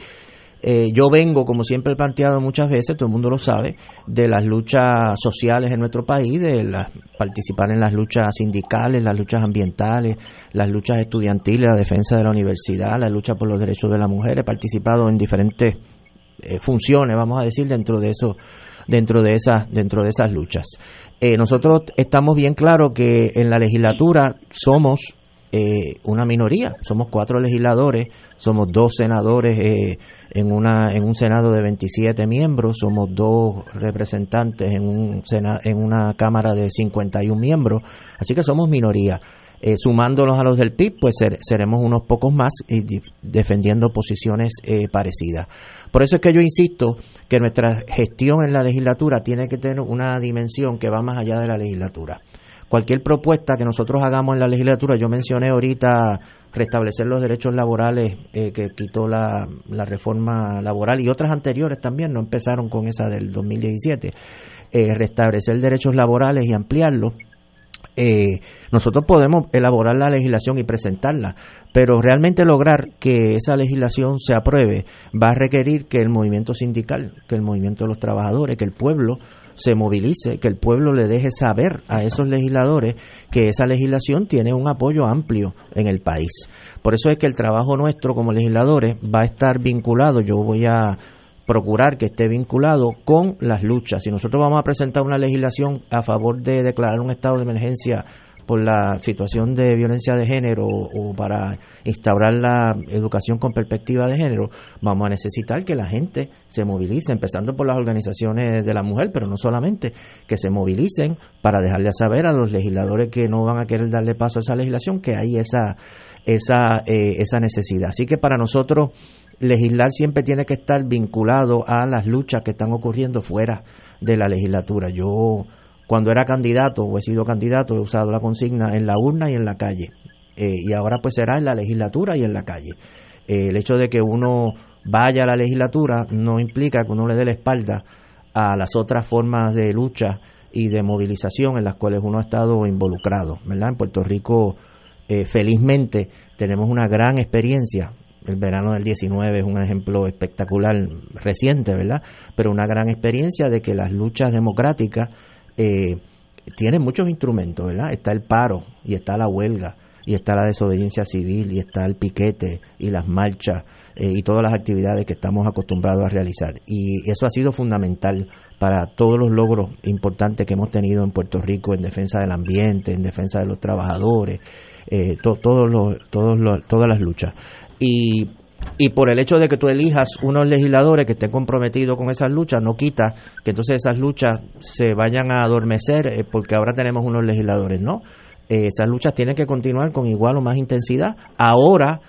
Eh, yo vengo, como siempre he planteado muchas veces, todo el mundo lo sabe, de las luchas sociales en nuestro país, de participar en las luchas sindicales, las luchas ambientales, las luchas estudiantiles, la defensa de la universidad, la lucha por los derechos de la mujer. He participado en diferentes eh, funciones, vamos a decir, dentro de eso dentro de esas, dentro de esas luchas. Eh, nosotros estamos bien claros que en la legislatura somos eh, una minoría, somos cuatro legisladores, somos dos senadores eh, en, una, en un Senado de 27 miembros, somos dos representantes en, un en una Cámara de 51 miembros, así que somos minoría. Sumándonos a los del PIB, pues seremos unos pocos más y defendiendo posiciones parecidas. Por eso es que yo insisto que nuestra gestión en la legislatura tiene que tener una dimensión que va más allá de la legislatura. Cualquier propuesta que nosotros hagamos en la legislatura, yo mencioné ahorita restablecer los derechos laborales eh, que quitó la, reforma laboral y otras anteriores también, no empezaron con esa del 2017, eh, restablecer derechos laborales y ampliarlos eh, nosotros podemos elaborar la legislación y presentarla, pero realmente lograr que esa legislación se apruebe va a requerir que el movimiento sindical, que el movimiento de los trabajadores, que el pueblo se movilice, que el pueblo le deje saber a esos legisladores que esa legislación tiene un apoyo amplio en el país. Por eso es que el trabajo nuestro como legisladores va a estar vinculado, yo voy a procurar que esté vinculado con las luchas. Si nosotros vamos a presentar una legislación a favor de declarar un estado de emergencia por la situación de violencia de género o para instaurar la educación con perspectiva de género, vamos a necesitar que la gente se movilice, empezando por las organizaciones de la mujer, pero no solamente, que se movilicen para dejarle saber a los legisladores que no van a querer darle paso a esa legislación que hay esa esa eh, esa necesidad. Así que para nosotros legislar siempre tiene que estar vinculado a las luchas que están ocurriendo fuera de la legislatura. Yo cuando era candidato o he sido candidato he usado la consigna en la urna y en la calle. Eh, y ahora pues será en la legislatura y en la calle. Eh, el hecho de que uno vaya a la legislatura no implica que uno le dé la espalda a las otras formas de lucha y de movilización en las cuales uno ha estado involucrado. ¿verdad? En Puerto Rico, eh, felizmente, tenemos una gran experiencia el verano del 19 es un ejemplo espectacular reciente, ¿verdad? Pero una gran experiencia de que las luchas democráticas eh, tienen muchos instrumentos, ¿verdad? Está el paro y está la huelga y está la desobediencia civil y está el piquete y las marchas eh, y todas las actividades que estamos acostumbrados a realizar. Y eso ha sido fundamental para todos los logros importantes que hemos tenido en Puerto Rico en defensa del ambiente, en defensa de los trabajadores, eh, todos los, todos todas las luchas. Y y por el hecho de que tú elijas unos legisladores que estén comprometidos con esas luchas, no quita que entonces esas luchas se vayan a adormecer eh, porque ahora tenemos unos legisladores, ¿no? Eh, esas luchas tienen que continuar con igual o más intensidad, ahora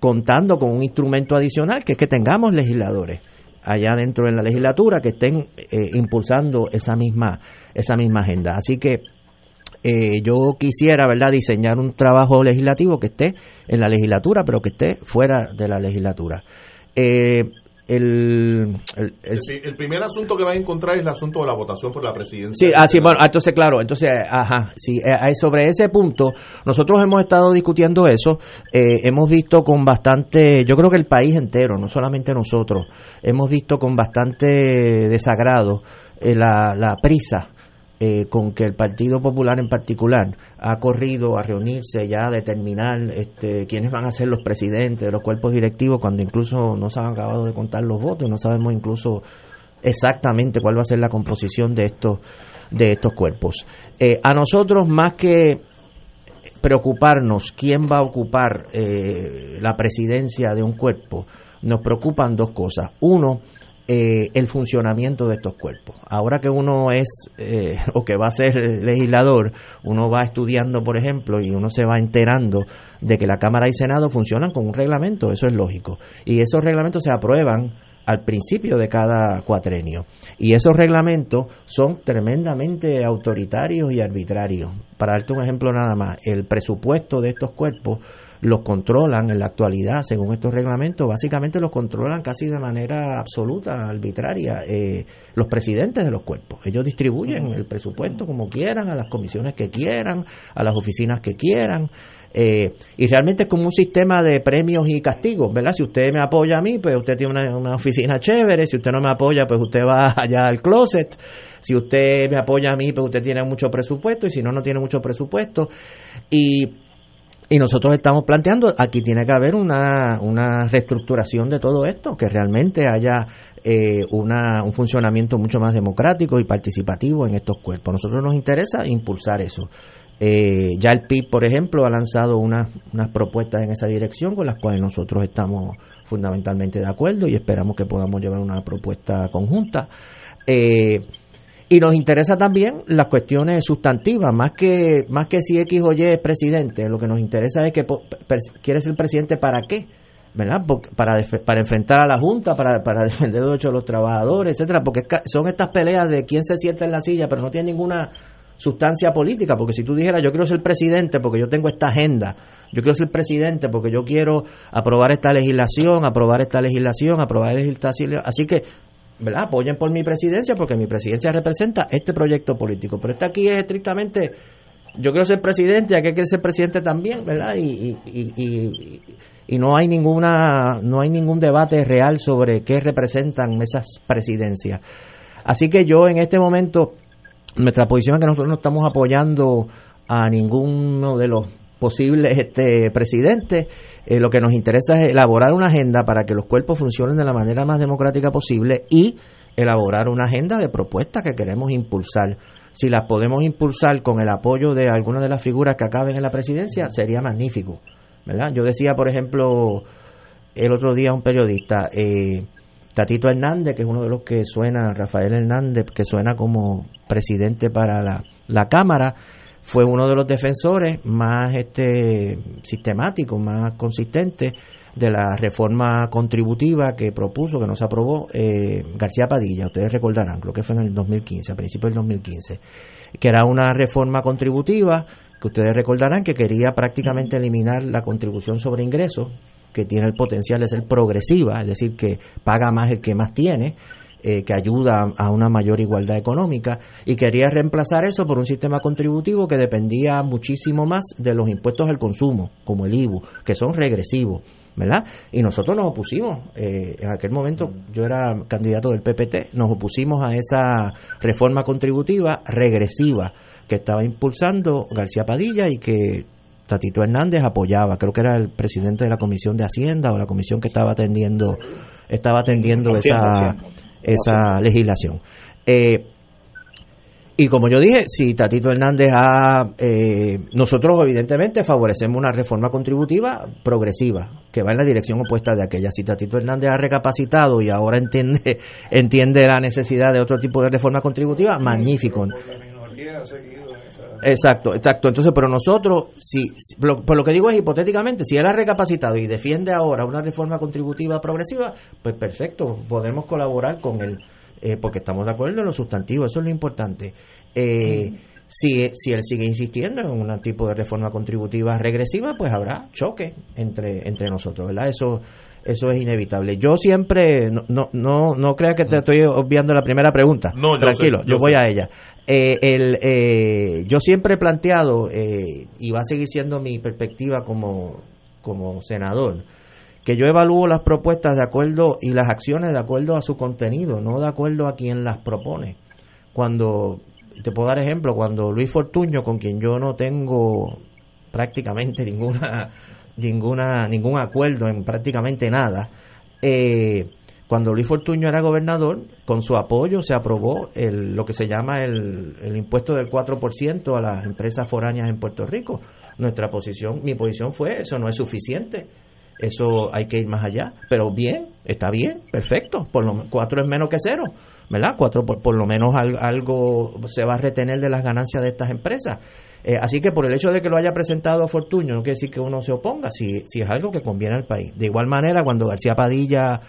contando con un instrumento adicional que es que tengamos legisladores allá dentro en la legislatura que estén eh, impulsando esa misma esa misma agenda. Así que eh, yo quisiera, ¿verdad?, diseñar un trabajo legislativo que esté en la legislatura, pero que esté fuera de la legislatura. Eh, el, el, primer asunto que va a encontrar es el asunto de la votación por la presidencia. Sí, así, ah, bueno, entonces, claro, entonces, ajá, sí, eh, sobre ese punto, nosotros hemos estado discutiendo eso, hemos visto con bastante, yo creo que el país entero, no solamente nosotros, hemos visto con bastante desagrado la, la prisa eh, con que el Partido Popular en particular ha corrido a reunirse ya a determinar este, quiénes van a ser los presidentes de los cuerpos directivos cuando incluso no se han acabado de contar los votos no sabemos incluso exactamente cuál va a ser la composición de estos de estos cuerpos. Eh, a nosotros más que preocuparnos quién va a ocupar eh, la presidencia de un cuerpo, nos preocupan dos cosas. Uno, eh, el funcionamiento de estos cuerpos. Ahora que uno es eh, (laughs) o que va a ser legislador, uno va estudiando, por ejemplo, y uno se va enterando de que la Cámara y Senado funcionan con un reglamento, eso es lógico. Y esos reglamentos se aprueban al principio de cada cuatrenio. Y esos reglamentos son tremendamente autoritarios y arbitrarios. Para darte un ejemplo nada más, el presupuesto de estos cuerpos los controlan en la actualidad, según estos reglamentos, básicamente los controlan casi de manera absoluta, arbitraria, eh, los presidentes de los cuerpos. Ellos distribuyen el presupuesto como quieran, a las comisiones que quieran, a las oficinas que quieran. Eh, y realmente es como un sistema de premios y castigos, ¿verdad? Si usted me apoya a mí, pues usted tiene una, una oficina chévere, si usted no me apoya, pues usted va (laughs) allá al closet, si usted me apoya a mí, pues usted tiene mucho presupuesto, y si no, no tiene mucho presupuesto. Y y nosotros estamos planteando, aquí tiene que haber una, una reestructuración de todo esto, que realmente haya eh, una, un funcionamiento mucho más democrático y participativo en estos cuerpos. Nosotros nos interesa impulsar eso. Eh, ya el PIB, por ejemplo, ha lanzado unas, unas propuestas en esa dirección con las cuales nosotros estamos fundamentalmente de acuerdo y esperamos que podamos llevar una propuesta conjunta. Eh, y nos interesa también las cuestiones sustantivas, más que, más que si X o Y es presidente, lo que nos interesa es que quiere ser presidente para qué, ¿verdad? para, para enfrentar a la Junta, para, para (laughs) defender los derechos de los trabajadores, etcétera, porque son estas peleas de quién se sienta en la silla, pero no tiene ninguna sustancia política, porque si tú dijeras yo quiero ser presidente porque yo tengo esta agenda, yo quiero ser presidente porque yo quiero aprobar esta legislación, aprobar esta legislación, aprobar legislación, así que ¿verdad? apoyen por mi presidencia porque mi presidencia representa este proyecto político. Pero este aquí es estrictamente, yo quiero ser presidente, hay que quiere ser presidente también, ¿verdad? Y, y, y, y, no hay ninguna, no hay ningún debate real sobre qué representan esas presidencias. Así que yo en este momento, nuestra posición es que nosotros no estamos apoyando a ninguno de los posibles este, presidentes. Eh, lo que nos interesa es elaborar una agenda para que los cuerpos funcionen de la manera más democrática posible y elaborar una agenda de propuestas que queremos impulsar. Si las podemos impulsar con el apoyo de algunas de las figuras que acaben en la presidencia, sería magnífico. ¿verdad? Yo decía, por ejemplo, el otro día un periodista, eh, Tatito Hernández, que es uno de los que suena, Rafael Hernández, que suena como presidente para la, la Cámara, fue uno de los defensores más este, sistemáticos, más consistentes de la reforma contributiva que propuso, que no se aprobó, eh, García Padilla, ustedes recordarán, creo que fue en el 2015, a principios del 2015, que era una reforma contributiva que ustedes recordarán que quería prácticamente eliminar la contribución sobre ingresos, que tiene el potencial de ser progresiva, es decir, que paga más el que más tiene, eh, que ayuda a una mayor igualdad económica y quería reemplazar eso por un sistema contributivo que dependía muchísimo más de los impuestos al consumo, como el IBU, que son regresivos. ¿verdad? Y nosotros nos opusimos, eh, en aquel momento yo era candidato del PPT, nos opusimos a esa reforma contributiva regresiva que estaba impulsando García Padilla y que Tatito Hernández apoyaba, creo que era el presidente de la Comisión de Hacienda o la comisión que estaba atendiendo estaba atendiendo esa esa legislación. Eh, Y como yo dije, si Tatito Hernández ha... eh, nosotros evidentemente favorecemos una reforma contributiva progresiva, que va en la dirección opuesta de aquella. Si Tatito Hernández ha recapacitado y ahora entiende, (laughs) entiende la necesidad de otro tipo de reforma contributiva, magnífico. Exacto, exacto. Entonces, pero nosotros, si, si- lo- por lo que digo es hipotéticamente, si él ha recapacitado y defiende ahora una reforma contributiva progresiva, pues perfecto, podemos colaborar con él, eh, porque estamos de acuerdo en lo sustantivo, eso es lo importante. Eh, si, si él sigue insistiendo en un tipo de reforma contributiva regresiva, pues habrá choque entre, entre nosotros, ¿verdad? Eso eso es inevitable. Yo siempre, no, no, no, no crea que te estoy obviando la primera pregunta. No, yo Tranquilo, sé, yo yo voy sé. a ella. Eh, el, eh, yo siempre he planteado, eh, y va a seguir siendo mi perspectiva como, como senador, que yo evalúo las propuestas de acuerdo y las acciones de acuerdo a su contenido, no de acuerdo a quien las propone. Cuando, te puedo dar ejemplo, cuando Luis Fortuño, con quien yo no tengo prácticamente (laughs) ninguna, ninguna, ningún acuerdo en prácticamente nada, eh, cuando Luis Fortuño era gobernador, con su apoyo se aprobó el, lo que se llama el, el impuesto del 4% a las empresas foráneas en Puerto Rico. Nuestra posición, mi posición fue, eso no es suficiente, eso hay que ir más allá. Pero bien, está bien, perfecto, por lo 4 es menos que cero, ¿verdad? 4 por, por lo menos al- algo se va a retener de las ganancias de estas empresas. Eh, así que por el hecho de que lo haya presentado a Fortuño, no quiere decir que uno se oponga, si, si es algo que conviene al país. De igual manera, cuando García Padilla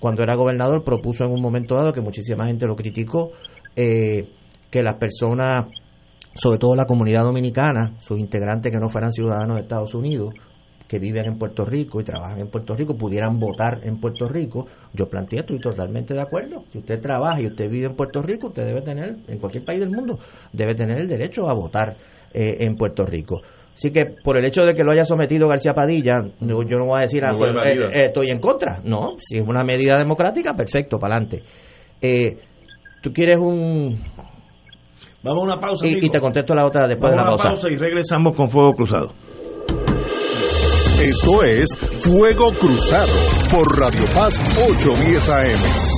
cuando era gobernador, propuso en un momento dado, que muchísima gente lo criticó, eh, que las personas, sobre todo la comunidad dominicana, sus integrantes que no fueran ciudadanos de Estados Unidos, que viven en Puerto Rico y trabajan en Puerto Rico, pudieran votar en Puerto Rico. Yo planteé, estoy totalmente de acuerdo. Si usted trabaja y usted vive en Puerto Rico, usted debe tener, en cualquier país del mundo, debe tener el derecho a votar eh, en Puerto Rico. Así que por el hecho de que lo haya sometido García Padilla, yo no voy a decir, ah, No pues, eh, eh, estoy en contra. No, si es una medida democrática, perfecto, para adelante. Eh, ¿Tú quieres un...? Vamos a una pausa. Y, te contesto la otra después Vamos de la una pausa. pausa y regresamos con Fuego Cruzado. Esto es Fuego Cruzado por Radio Paz 810 AM.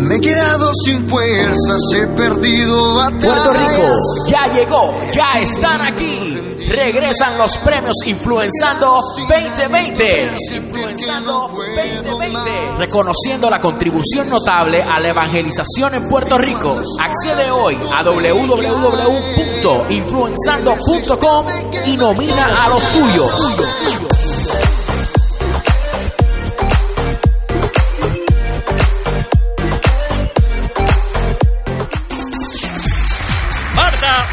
Me he quedado sin fuerzas, he perdido batallas. Puerto Rico ya llegó, ya están aquí. Regresan los premios Influenzando 2020. Influenzando 2020. Reconociendo la contribución notable a la evangelización en Puerto Rico. Accede hoy a www.influenzando.com y nomina a los tuyos.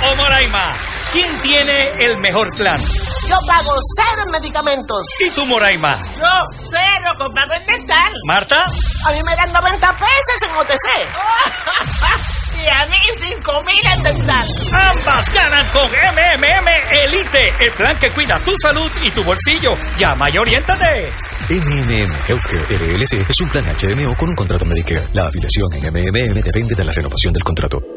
O Moraima, ¿quién tiene el mejor plan? Yo pago cero en medicamentos. ¿Y tú, Moraima? Yo cero comprado en dental. ¿Marta? A mí me dan 90 pesos en OTC. (laughs) y a mí 5 mil en dental. Ambas ganan con MMM Elite, el plan que cuida tu salud y tu bolsillo. Llama y oriéntate. MMM Healthcare LLC es un plan HMO con un contrato Medicare. La afiliación en MMM depende de la renovación del contrato.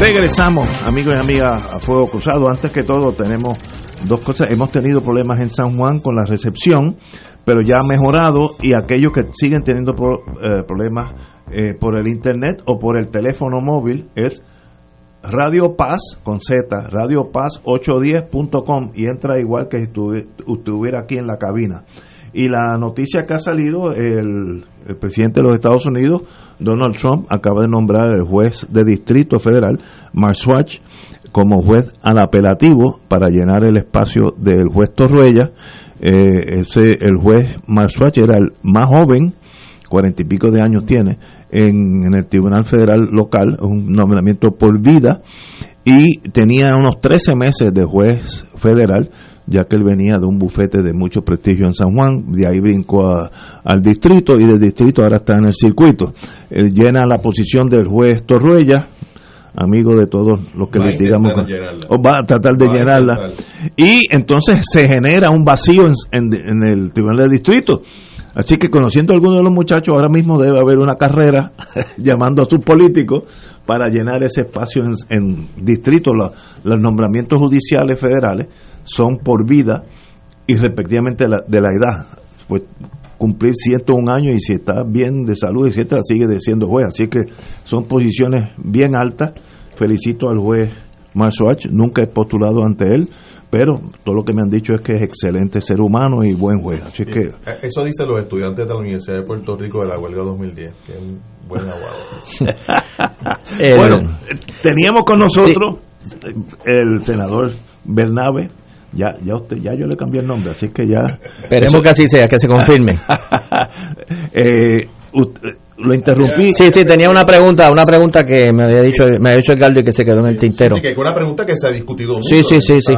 Regresamos, amigos y amigas, a Fuego Cruzado. Antes que todo, tenemos dos cosas. Hemos tenido problemas en San Juan con la recepción, pero ya ha mejorado y aquellos que siguen teniendo pro- eh, problemas eh, por el internet o por el teléfono móvil es Radio Paz con Z, Radio Paz 810.com y entra igual que si estuvi- estuviera aquí en la cabina. Y la noticia que ha salido, el, el presidente de los Estados Unidos, Donald Trump, acaba de nombrar al juez de distrito federal, Mark Swatch, como juez al apelativo para llenar el espacio del juez Torruella. Eh, ese, el juez Mark Swatch era el más joven, cuarenta y pico de años tiene, en, en el Tribunal Federal Local, un nombramiento por vida, y tenía unos 13 meses de juez federal, ya que él venía de un bufete de mucho prestigio en San Juan, de ahí brincó a- al distrito y del distrito ahora está en el circuito. Él llena la posición del juez Torruella, amigo de todos los que Va a litigamos, intentar con- llenarla. o va a tratar de Va llenarla. Y entonces se genera un vacío en, en- en el tribunal de distrito. Así que conociendo a algunos de los muchachos, ahora mismo debe haber una carrera (laughs) llamando a sus políticos para llenar ese espacio en, en distrito. La- los nombramientos judiciales federales son por vida y respectivamente la- de la edad. Pues cumplir 101 años y si está bien de salud, etcétera, sigue siendo juez. Así que son posiciones bien altas. Felicito al juez Marsoach, nunca he postulado ante él, pero todo lo que me han dicho es que es excelente ser humano y buen juez. Así que Eh, Eso dicen los estudiantes de la Universidad de Puerto Rico de la huelga 2010, que es un buen abogado. (laughs) bueno, teníamos con nosotros el senador Bernabe. Ya, ya usted, ya yo le cambié el nombre, así que ya. Esperemos que así sea, que se confirme. (laughs) Eh, lo interrumpí. Sí, sí, tenía una pregunta, una pregunta que me había dicho, me había dicho Edgardo y que se quedó en el tintero. Así que una pregunta que se ha discutido mucho. Sí, sí, sí, sí.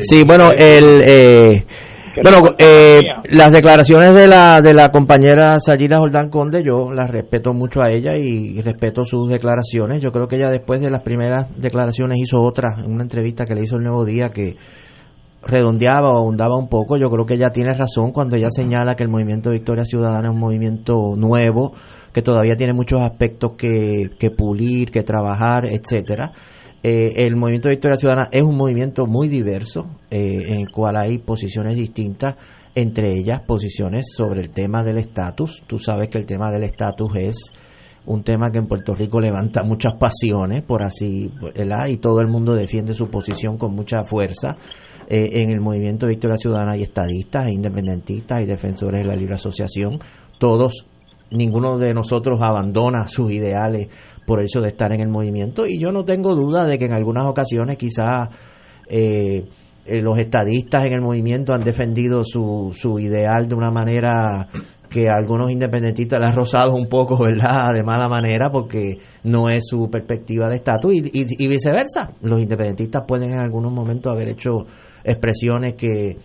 Sí, bueno, el, eh, bueno, eh, las declaraciones de la de la compañera Sayira Jordán Conde, yo las respeto mucho a ella y respeto sus declaraciones. Yo creo que ella después de las primeras declaraciones hizo otra, en una entrevista que le hizo el Nuevo Día que redondeaba o ahondaba un poco. Yo creo que ella tiene razón cuando ella señala que el movimiento Victoria Ciudadana es un movimiento nuevo, que todavía tiene muchos aspectos que, que pulir, que trabajar, etcétera. Eh, el movimiento Victoria Ciudadana es un movimiento muy diverso, eh, en el cual hay posiciones distintas, entre ellas posiciones sobre el tema del estatus. Tú sabes que el tema del estatus es un tema que en Puerto Rico levanta muchas pasiones, por así, ¿verdad? Y todo el mundo defiende su posición con mucha fuerza. Eh, en el movimiento Victoria Ciudadana hay estadistas, hay independentistas, hay defensores de la libre asociación. Todos, ninguno de nosotros abandona sus ideales por el hecho de estar en el movimiento. Y yo no tengo duda de que en algunas ocasiones quizás eh, eh, los estadistas en el movimiento han defendido su, su ideal de una manera que a algunos independentistas le ha rozado un poco, ¿verdad?, de mala manera, porque no es su perspectiva de estatus, y- y viceversa. Los independentistas pueden en algunos momentos haber hecho expresiones que,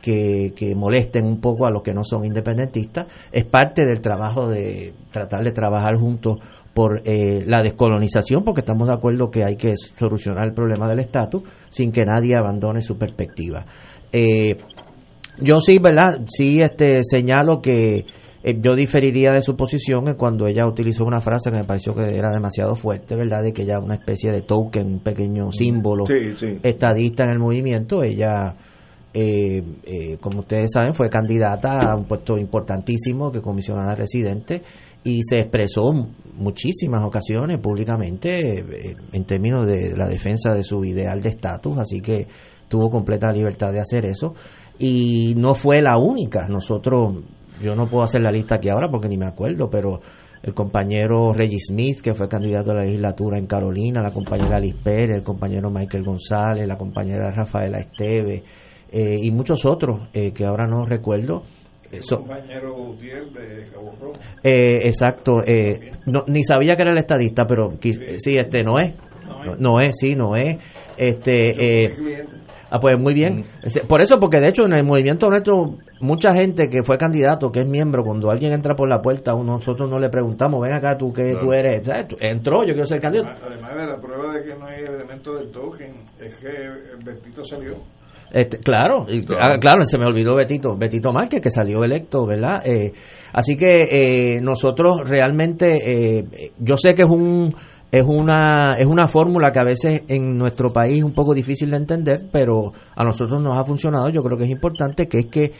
que, que molesten un poco a los que no son independentistas. Es parte del trabajo de tratar de trabajar juntos por eh, la descolonización, porque estamos de acuerdo que hay que solucionar el problema del estatus sin que nadie abandone su perspectiva. Eh, yo sí, ¿verdad? Sí, este, señalo que eh, yo diferiría de su posición en cuando ella utilizó una frase que me pareció que era demasiado fuerte, ¿verdad? De que ella una especie de token, un pequeño símbolo Sí, sí. estadista en el movimiento. Ella, eh, eh, como ustedes saben, fue candidata a un puesto importantísimo que comisionada residente y se expresó muchísimas ocasiones públicamente eh, en términos de la defensa de su ideal de estatus, así que tuvo completa libertad de hacer eso y no fue la única. Nosotros, yo no puedo hacer la lista aquí ahora porque ni me acuerdo, pero el compañero Reggie Smith, que fue candidato a la legislatura en Carolina, la compañera Liz Pérez, el compañero Michael González, la compañera Rafaela Esteve eh, y muchos otros eh, que ahora no recuerdo. El So- compañero Gutiérrez de Cabo Rojo. eh, exacto, eh, no- ni sabía que era el estadista, pero quis- sí, este no es, no es, sí, no es, este, eh, ah, pues muy bien, Ese- por eso, porque de hecho en el movimiento nuestro, mucha gente que fue candidato, que es miembro, cuando alguien entra por la puerta, uno- nosotros no le preguntamos, ven acá, tú que tú eres, entró, yo quiero ser candidato, Además de la prueba de que no hay elemento del token, es que el Bertito salió. Este, claro, y- ah, claro, se me olvidó Betito, Betito Márquez, que salió electo, ¿verdad? Eh, así que eh, nosotros realmente, eh, yo sé que es un es una es una fórmula que a veces en nuestro país es un poco difícil de entender, pero a nosotros nos ha funcionado. Yo creo que es importante que es que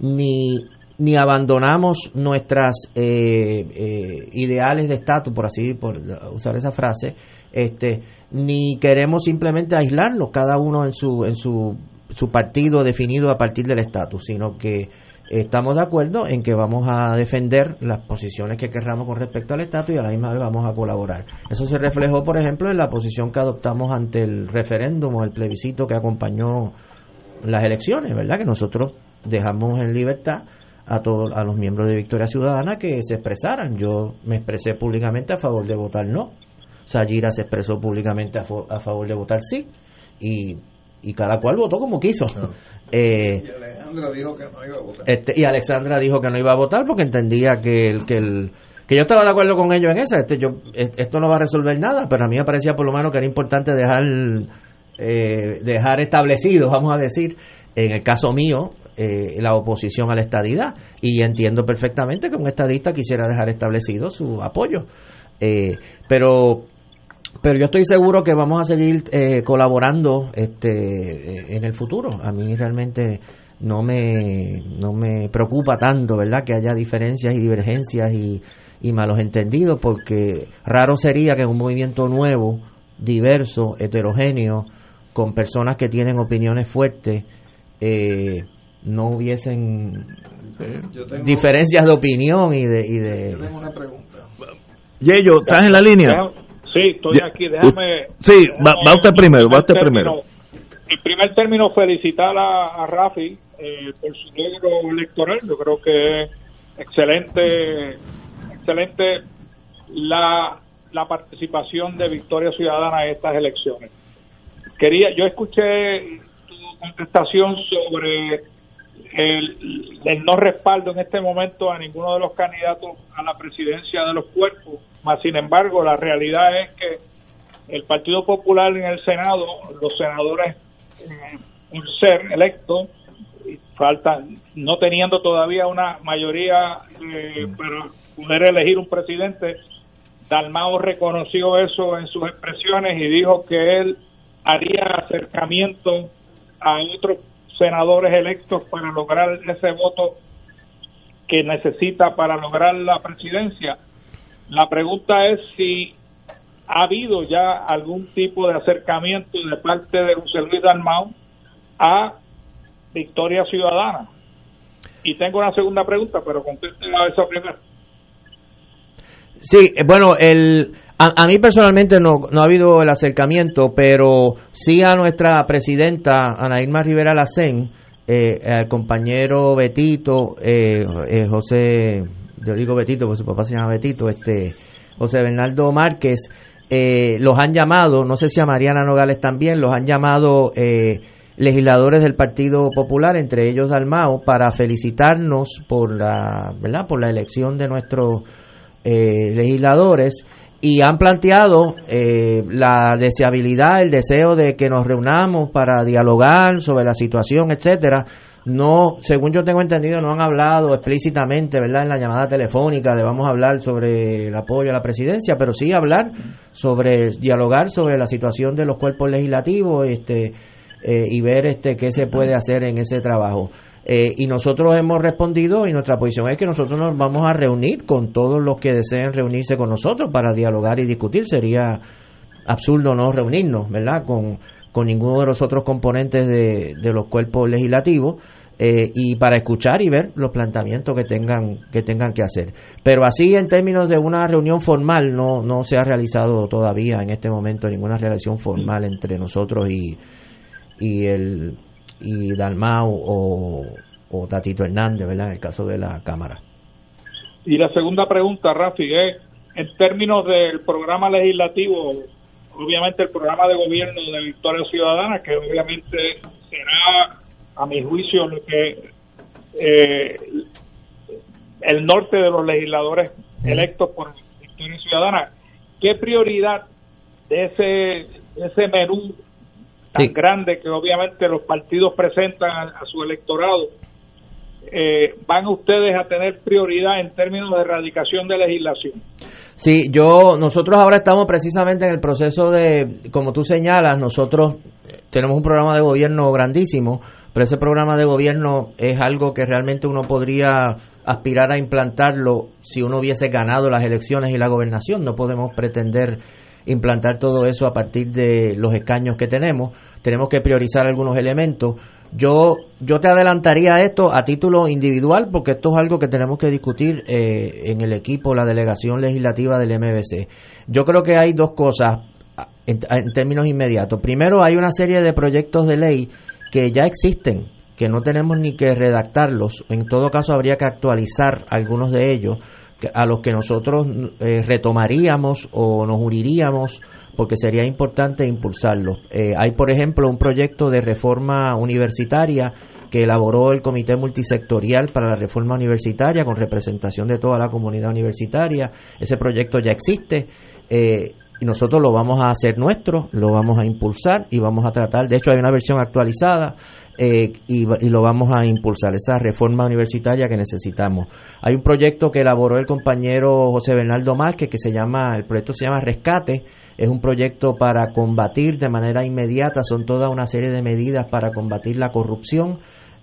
ni ni abandonamos nuestras eh, eh, ideales de estatus, por así por usar esa frase, este, ni queremos simplemente aislarlos cada uno en su en su, su partido definido a partir del estatus, sino que estamos de acuerdo en que vamos a defender las posiciones que querramos con respecto al estatus y a la misma vez vamos a colaborar. Eso se reflejó, por ejemplo, en la posición que adoptamos ante el referéndum o el plebiscito que acompañó las elecciones, ¿verdad? Que nosotros dejamos en libertad a todos a los miembros de Victoria Ciudadana que se expresaran. Yo me expresé públicamente a favor de votar no. Sayira se expresó públicamente a, favor de votar sí. Y, y cada cual votó como quiso. Eh, Y Alejandra dijo que no iba a votar. este, y Alexandra dijo que no iba a votar porque entendía que el, que el que yo estaba de acuerdo con ellos en esa este yo es- esto no va a resolver nada pero a mí me parecía por lo menos que era importante dejar eh, dejar establecido vamos a decir en el caso mío eh, la oposición a la estadidad y entiendo perfectamente que un estadista quisiera dejar establecido su apoyo Eh, pero pero yo estoy seguro que vamos a seguir eh, colaborando este eh, en el futuro a mí realmente no me no me preocupa tanto verdad que haya diferencias y divergencias y, y malos entendidos porque raro sería que en un movimiento nuevo diverso heterogéneo con personas que tienen opiniones fuertes eh, no hubiesen tengo- diferencias de opinión y de, y de Yo tengo una pregunta. Yeyo, ¿estás en la línea? Sí, estoy Ya- aquí. Déjame. Sí, va, déjame- va usted primero, va usted primer primero. En primer término, felicitar a, a Rafi eh, por su logro electoral. Yo creo que es excelente, excelente la, la participación de Victoria Ciudadana en estas elecciones. Quería, yo escuché tu contestación sobre el, el no respaldo en este momento a ninguno de los candidatos a la presidencia de los cuerpos. Más sin embargo, la realidad es que el Partido Popular en el Senado, los senadores eh, por ser electos, y faltan, no teniendo todavía una mayoría eh, para poder elegir un presidente, Dalmao reconoció eso en sus expresiones y dijo que él haría acercamiento a otros senadores electos para lograr ese voto que necesita para lograr la presidencia. La pregunta es si ha habido ya algún tipo de acercamiento de parte de José Luis Dalmau a Victoria Ciudadana. Y tengo una segunda pregunta, pero contéstela a esa primera. Sí, eh, bueno, el, a, a mí personalmente no, no ha habido el acercamiento, pero sí a nuestra presidenta, Ana Irma Rivera Lacén, eh, al compañero Betito, eh, eh, José, yo digo Betito porque su papá se llama Betito, este, José Bernardo Márquez, eh, los han llamado, no sé si a Mariana Nogales también, los han llamado eh, legisladores del Partido Popular, entre ellos Dalmao, para felicitarnos por la, ¿verdad? por la elección de nuestros eh, legisladores y han planteado eh, la deseabilidad, el deseo de que nos reunamos para dialogar sobre la situación, etcétera. No, según yo tengo entendido, no han hablado explícitamente, ¿verdad? En la llamada telefónica de vamos a hablar sobre el apoyo a la presidencia, pero sí hablar sobre dialogar sobre la situación de los cuerpos legislativos, este eh, y ver este qué se puede hacer en ese trabajo. Eh, y nosotros hemos respondido y nuestra posición es que nosotros nos vamos a reunir con todos los que deseen reunirse con nosotros para dialogar y discutir. Sería absurdo no reunirnos, ¿verdad? Con, con ninguno de los otros componentes de, de los cuerpos legislativos. eh, y para escuchar y ver los planteamientos que tengan que tengan que hacer. Pero así en términos de una reunión formal no no se ha realizado todavía en este momento ninguna relación formal entre nosotros y y el y Dalmau o, o Tatito Hernández, ¿verdad? En el caso de la Cámara. Y la segunda pregunta, Rafi, es en términos del programa legislativo, obviamente el programa de gobierno de Victoria Ciudadana, que obviamente será, a mi juicio, lo que eh, el norte de los legisladores electos por Victoria Ciudadana, ¿qué prioridad de ese, ese menú tan grande que obviamente los partidos presentan a, su electorado, eh, van ustedes a tener prioridad en términos de erradicación de legislación? Sí, yo, nosotros ahora estamos precisamente en el proceso de, como tú señalas, nosotros tenemos un programa de gobierno grandísimo, pero ese programa de gobierno es algo que realmente uno podría aspirar a implantarlo si uno hubiese ganado las elecciones y la gobernación. No podemos pretender implantar todo eso a partir de los escaños que tenemos. Tenemos que priorizar algunos elementos. Yo, yo te adelantaría esto a título individual porque esto es algo que tenemos que discutir eh, en el equipo, la delegación legislativa del MBC. Yo creo que hay dos cosas en, en términos inmediatos. Primero, hay una serie de proyectos de ley que ya existen, que no tenemos ni que redactarlos. En todo caso, habría que actualizar algunos de ellos a los que nosotros eh, retomaríamos o nos uniríamos porque sería importante impulsarlos. Eh, hay, por ejemplo, un proyecto de reforma universitaria que elaboró el Comité Multisectorial para la Reforma Universitaria con representación de toda la comunidad universitaria. Ese proyecto ya existe. Eh, y nosotros lo vamos a hacer nuestro, lo vamos a impulsar y vamos a tratar, de hecho hay una versión actualizada eh, y, lo vamos a impulsar, esa reforma universitaria que necesitamos. Hay un proyecto que elaboró el compañero José Bernardo Márquez que se llama, el proyecto se llama Rescate, es un proyecto para combatir de manera inmediata, son toda una serie de medidas para combatir la corrupción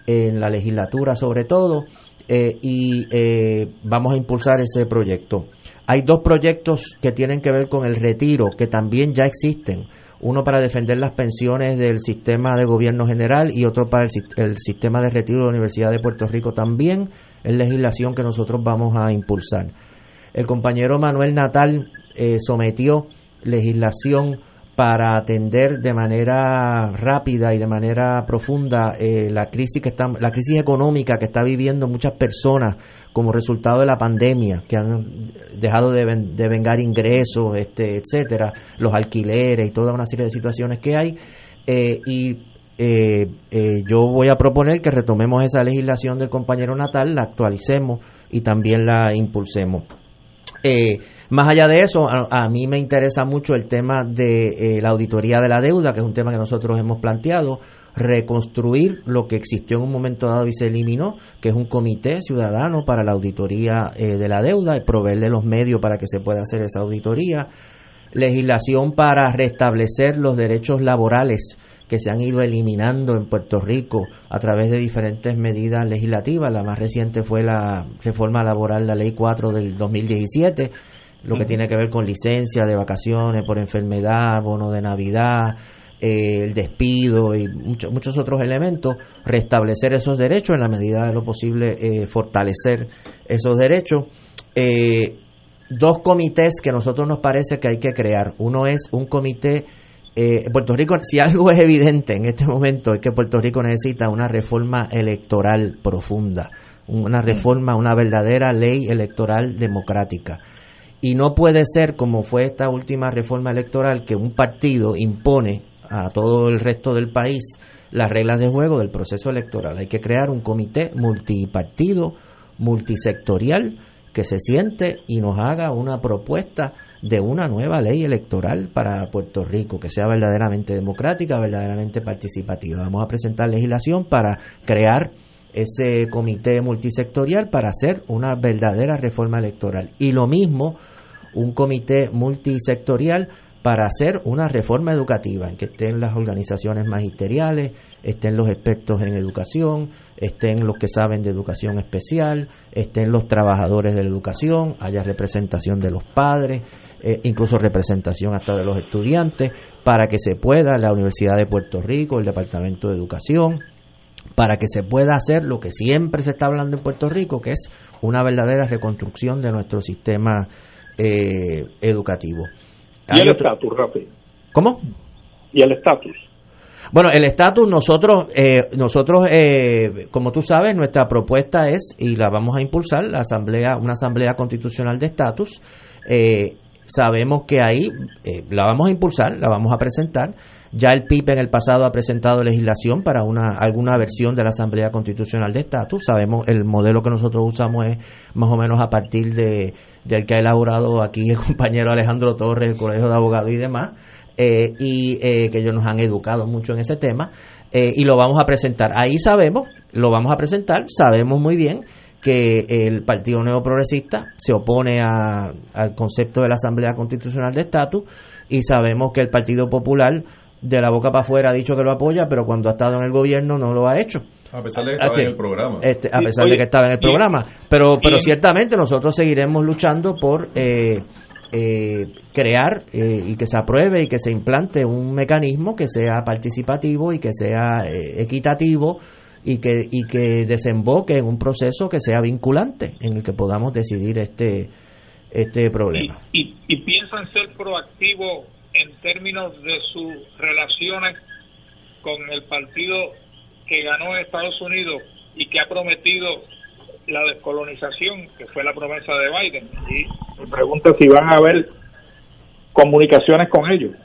en la legislatura sobre todo, eh, y eh, vamos a impulsar ese proyecto. Hay dos proyectos que tienen que ver con el retiro, que también ya existen uno para defender las pensiones del sistema de gobierno general y otro para el, sistema de retiro de la Universidad de Puerto Rico también, es legislación que nosotros vamos a impulsar. El compañero Manuel Natal eh, sometió legislación para atender de manera rápida y de manera profunda eh, la crisis que está, la crisis económica que está viviendo muchas personas como resultado de la pandemia que han dejado de, vengar ingresos este etcétera los alquileres y toda una serie de situaciones que hay. Eh, y eh, yo voy a proponer que retomemos esa legislación del compañero Natal la actualicemos y también la impulsemos. Eh, más allá de eso, a, mí me interesa mucho el tema de eh, la auditoría de la deuda, que es un tema que nosotros hemos planteado, reconstruir lo que existió en un momento dado y se eliminó, que es un comité ciudadano para la auditoría eh, de la deuda y proveerle los medios para que se pueda hacer esa auditoría, legislación para restablecer los derechos laborales que se han ido eliminando en Puerto Rico a través de diferentes medidas legislativas. La más reciente fue la reforma laboral, la Ley 4 del 2017, lo que tiene que ver con licencia de vacaciones por enfermedad, bono de Navidad, eh, el despido y muchos muchos otros elementos, restablecer esos derechos en la medida de lo posible, eh, fortalecer esos derechos. Eh, dos comités que a nosotros nos parece que hay que crear. Uno es un comité Puerto Rico, si algo es evidente en este momento es que Puerto Rico necesita una reforma electoral profunda, una reforma, una verdadera ley electoral democrática. Y no puede ser como fue esta última reforma electoral que un partido impone a todo el resto del país las reglas de juego del proceso electoral. Hay que crear un comité multipartido, multisectorial, que se siente y nos haga una propuesta de una nueva ley electoral para Puerto Rico, que sea verdaderamente democrática, verdaderamente participativa. Vamos a presentar legislación para crear ese comité multisectorial para hacer una verdadera reforma electoral. Y lo mismo un comité multisectorial para hacer una reforma educativa en que estén las organizaciones magisteriales, estén los expertos en educación, estén los que saben de educación especial, estén los trabajadores de la educación, haya representación de los padres, eh, incluso representación hasta de los estudiantes, para que se pueda la Universidad de Puerto Rico, el Departamento de Educación, para que se pueda hacer lo que siempre se está hablando en Puerto Rico, que es una verdadera reconstrucción de nuestro sistema eh, educativo. ¿Y el estatus, rápido? ¿Cómo? ¿Y el estatus? Bueno, el estatus, nosotros, eh, nosotros eh, como tú sabes, nuestra propuesta es, y la vamos a impulsar, la asamblea, una asamblea constitucional de estatus. Eh, sabemos que ahí la vamos a impulsar, la vamos a presentar. Ya el PIB en el pasado ha presentado legislación para una alguna versión de la Asamblea Constitucional de Estatus. Sabemos el modelo que nosotros usamos es más o menos a partir de del que ha elaborado aquí el (laughs) compañero Alejandro Torres, el Colegio de Abogados y demás. Eh, y eh, que ellos nos han educado mucho en ese tema eh, y lo vamos a presentar. Ahí sabemos, lo vamos a presentar, sabemos muy bien que el Partido Nuevo Progresista se opone al concepto de la Asamblea Constitucional de Estatus y sabemos que el Partido Popular de la boca para afuera ha dicho que lo apoya, pero cuando ha estado en el gobierno no lo ha hecho. A pesar de que estaba en el programa. Este, a pesar de que estaba en el programa. Pero, pero ciertamente nosotros seguiremos luchando por eh, eh, crear eh, y que se apruebe y que se implante un mecanismo que sea participativo y que sea eh, equitativo y que, y que desemboque en un proceso que sea vinculante en el que podamos decidir este, este problema. ¿Y, y, piensan ser proactivos en términos de sus relaciones con el partido que ganó en Estados Unidos y que ha prometido la descolonización, que fue la promesa de Biden. Y me pregunta si van a haber comunicaciones con ellos.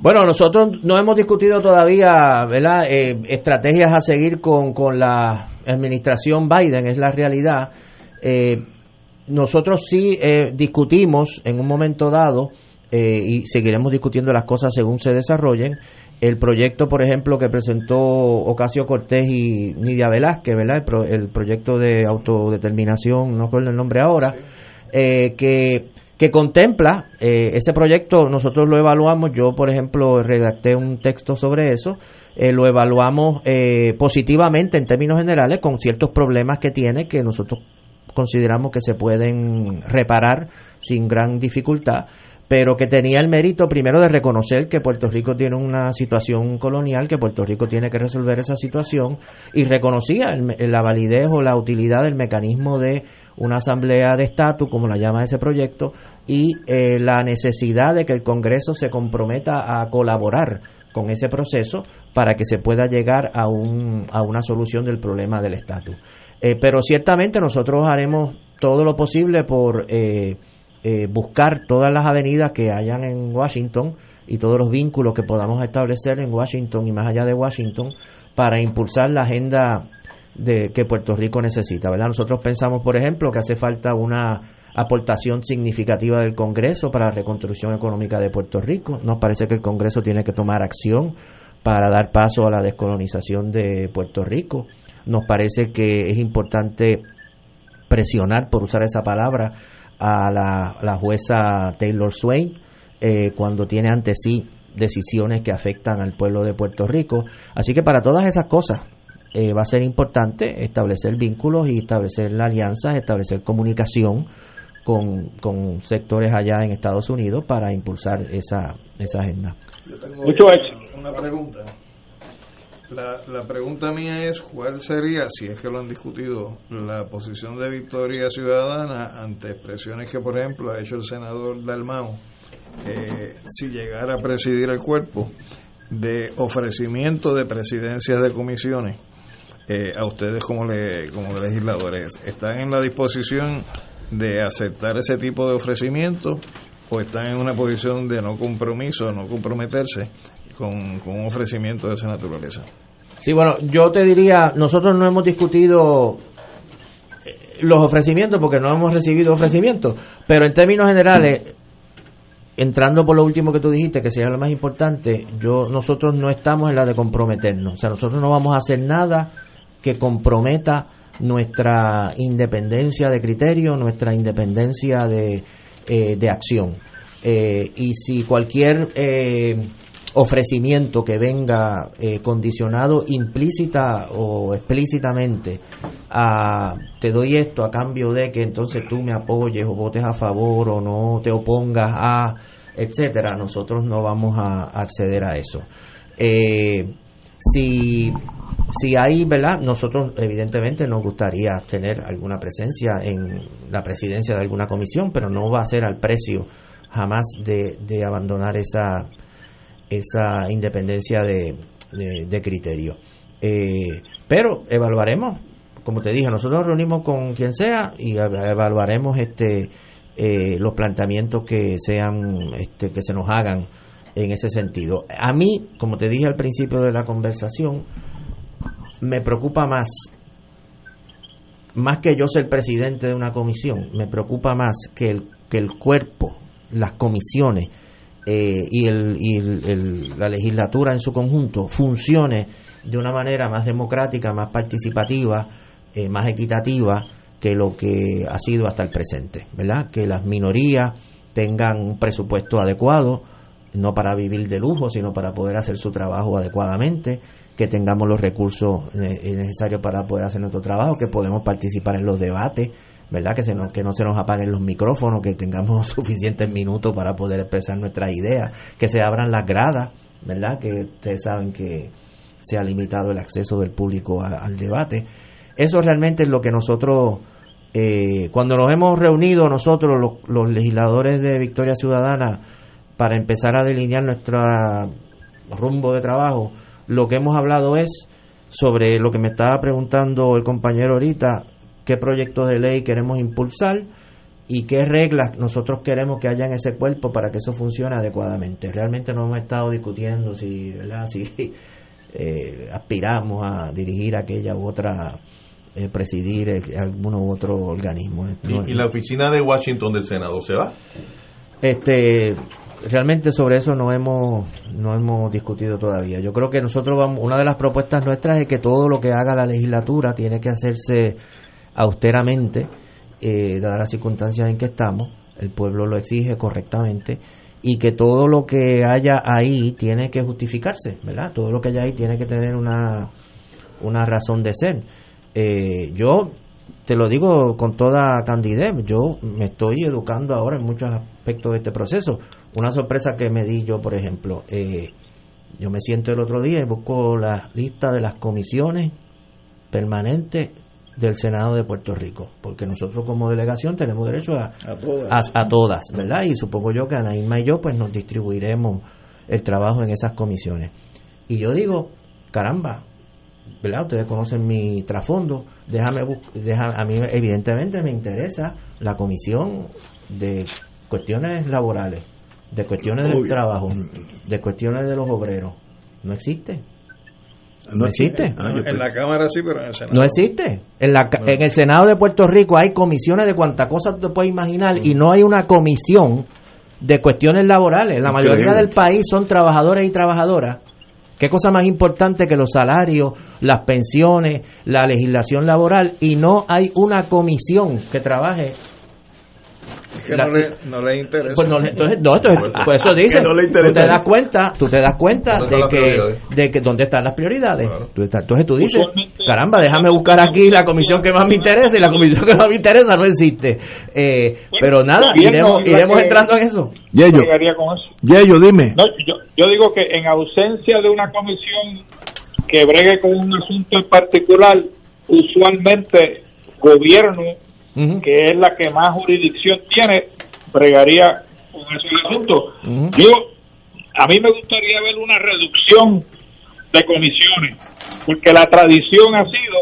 Bueno, nosotros no hemos discutido todavía, ¿verdad? Eh, estrategias a seguir con, con la administración Biden, es la realidad. Eh, nosotros sí eh, discutimos en un momento dado y seguiremos discutiendo las cosas según se desarrollen el proyecto, por ejemplo, que presentó Ocasio Cortés y Nidia Velázquez, ¿verdad? El, proyecto de autodeterminación, no recuerdo el nombre ahora, eh, que, que contempla eh, ese proyecto, nosotros lo evaluamos, yo, por ejemplo, redacté un texto sobre eso, eh, lo evaluamos positivamente en términos generales con ciertos problemas que tiene que nosotros consideramos que se pueden reparar sin gran dificultad pero que tenía el mérito primero de reconocer que Puerto Rico tiene una situación colonial, que Puerto Rico tiene que resolver esa situación y reconocía la validez o la utilidad del mecanismo de una asamblea de estatus, como la llama ese proyecto, y eh, la necesidad de que el Congreso se comprometa a colaborar con ese proceso para que se pueda llegar a, un, a una solución del problema del estatus. Eh, pero ciertamente nosotros haremos todo lo posible por... Eh, eh, buscar todas las avenidas que hayan en Washington y todos los vínculos que podamos establecer en Washington y más allá de Washington para impulsar la agenda de que Puerto Rico necesita, ¿verdad? Nosotros pensamos, por ejemplo, que hace falta una aportación significativa del Congreso para la reconstrucción económica de Puerto Rico. Nos parece que el Congreso tiene que tomar acción para dar paso a la descolonización de Puerto Rico. Nos parece que es importante presionar, por usar esa palabra, a la, jueza Taylor Swain eh, cuando tiene ante sí decisiones que afectan al pueblo de Puerto Rico. Así que para todas esas cosas eh, va a ser importante establecer vínculos y establecer alianzas, establecer comunicación con, con sectores allá en Estados Unidos para impulsar esa, esa agenda. Mucho éxito. Una pregunta. La, la pregunta mía es, ¿cuál sería, si es que lo han discutido, la posición de Victoria Ciudadana ante expresiones que, por ejemplo, ha hecho el senador Dalmao, eh, si llegara a presidir el cuerpo, de ofrecimiento de presidencias de comisiones eh, a ustedes como, le, como legisladores? ¿Están en la disposición de aceptar ese tipo de ofrecimiento o están en una posición de no compromiso, no comprometerse con, un ofrecimiento de esa naturaleza. Sí, bueno, yo te diría, nosotros no hemos discutido eh, los ofrecimientos porque no hemos recibido ofrecimientos, pero en términos generales, entrando por lo último que tú dijiste, que sería lo más importante, yo nosotros no estamos en la de comprometernos, o sea, nosotros no vamos a hacer nada que comprometa nuestra independencia de criterio, nuestra independencia de, eh, de acción. Eh, y si cualquier ofrecimiento que venga eh, condicionado implícita o explícitamente a te doy esto a cambio de que entonces tú me apoyes o votes a favor o no te opongas a etcétera nosotros no vamos a acceder a eso eh, Si, si hay, ¿verdad? Nosotros evidentemente nos gustaría tener alguna presencia en la presidencia de alguna comisión, pero no va a ser al precio jamás de, de abandonar esa, esa independencia de, de, criterio. Eh, pero evaluaremos, como te dije, nosotros nos reunimos con quien sea y ev- evaluaremos este eh, los planteamientos que sean este, que se nos hagan en ese sentido. A mí, como te dije al principio de la conversación, me preocupa más más que yo ser presidente de una comisión, me preocupa más que el, que el cuerpo, las comisiones eh, y, el, y el- la legislatura en su conjunto funcione de una manera más democrática, más participativa, eh, más equitativa que lo que ha sido hasta el presente, ¿verdad? Que las minorías tengan un presupuesto adecuado, no para vivir de lujo, sino para poder hacer su trabajo adecuadamente, que tengamos los recursos eh, necesarios para poder hacer nuestro trabajo, que podemos participar en los debates, ¿verdad? Que, se nos, que no se nos apaguen los micrófonos, que tengamos (laughs) suficientes minutos para poder expresar nuestras ideas, que se abran las gradas, ¿verdad? Que ustedes saben que se ha limitado el acceso del público al debate. Eso realmente es lo que nosotros, eh, cuando nos hemos reunido nosotros, los, los legisladores de Victoria Ciudadana, para empezar a delinear nuestro rumbo de trabajo, lo que hemos hablado es sobre lo que me estaba preguntando el compañero ahorita, qué proyectos de ley queremos impulsar y qué reglas nosotros queremos que haya en ese cuerpo para que eso funcione adecuadamente. Realmente no hemos estado discutiendo si, ¿verdad? (laughs) si eh, aspiramos a dirigir aquella u otra, eh, presidir eh, alguno u otro organismo. ¿Y, y la oficina de Washington del Senado se va? este realmente sobre eso no hemos no hemos discutido todavía yo creo que nosotros vamos una de las propuestas nuestras es que todo lo que haga la legislatura tiene que hacerse austeramente eh, dadas las circunstancias en que estamos el pueblo lo exige correctamente y que todo lo que haya ahí tiene que justificarse verdad todo lo que haya ahí tiene que tener una una razón de ser Eh, yo te lo digo con toda candidez, yo me estoy educando ahora en muchos aspectos de este proceso. Una sorpresa que me di yo, por ejemplo, eh, yo me siento el otro día y busco la lista de las comisiones permanentes del Senado de Puerto Rico, porque nosotros como delegación tenemos derecho a, A todas. a, a todas, ¿verdad? Y supongo yo que Anaíma y yo pues nos distribuiremos el trabajo en esas comisiones. Y yo digo, caramba, ¿verdad? Ustedes conocen mi trasfondo, déjame, deja- a mí evidentemente me interesa la comisión de cuestiones laborales, de cuestiones del trabajo, de cuestiones de los obreros. No existe. No existe. Ah, en la Cámara sí, pero en el Senado. No existe. En, la, en el Senado de Puerto Rico hay comisiones de cuanta cosa tú te puedes imaginar y no hay una comisión de cuestiones laborales. La mayoría del país son trabajadores y trabajadoras. ¿Qué cosa más importante que los salarios, las pensiones, la legislación laboral? Y no hay una comisión que trabaje. Es que La- no, le, no le interesa. Pues no, le- entonces, no, entonces, Pues- eso (laughs) dice. No le tú interesa. te das cuenta, tú te das cuenta ¿Dónde de que, de que dónde están las prioridades. Tú estás- entonces tú dices, caramba, déjame buscar aquí la comisión que más me interesa y la comisión que más me interesa no existe. Eh, pero nada, iremos, iremos que- entrando en eso. Yello. Yello, dime. No, yo, yo digo que en ausencia de una comisión que bregue con un asunto en particular, usualmente gobierno, que es la que más jurisdicción tiene, bregaría con ese asunto. Yo, a mí me gustaría ver una reducción de comisiones, porque la tradición ha sido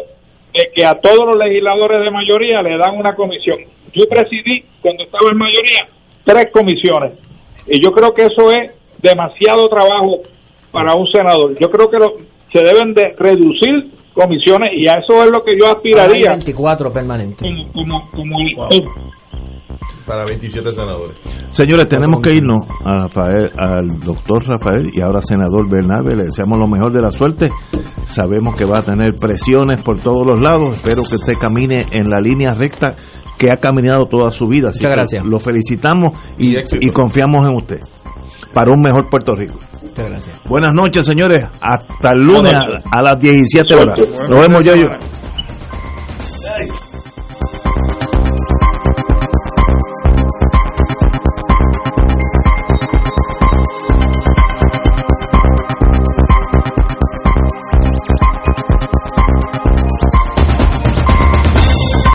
de que a todos los legisladores de mayoría le dan una comisión. Yo presidí, cuando estaba en mayoría, tres comisiones. Y yo creo que eso es demasiado trabajo para un senador. Yo creo que lo- se deben de reducir comisiones y a eso es lo que yo aspiraría 24 permanentes. como, como, como elector. Para 27 senadores. Señores, tenemos que irnos a Rafael, al doctor Rafael y ahora senador Bernabe. Le deseamos lo mejor de la suerte. Sabemos que va a tener presiones por todos los lados. Espero que usted camine en la línea recta que ha caminado toda su vida. Así Muchas que gracias. Lo felicitamos y, y confiamos en usted para un mejor Puerto Rico. Muchas gracias. Buenas noches, señores. Hasta el lunes a, a las 17 horas. Nos vemos, yo.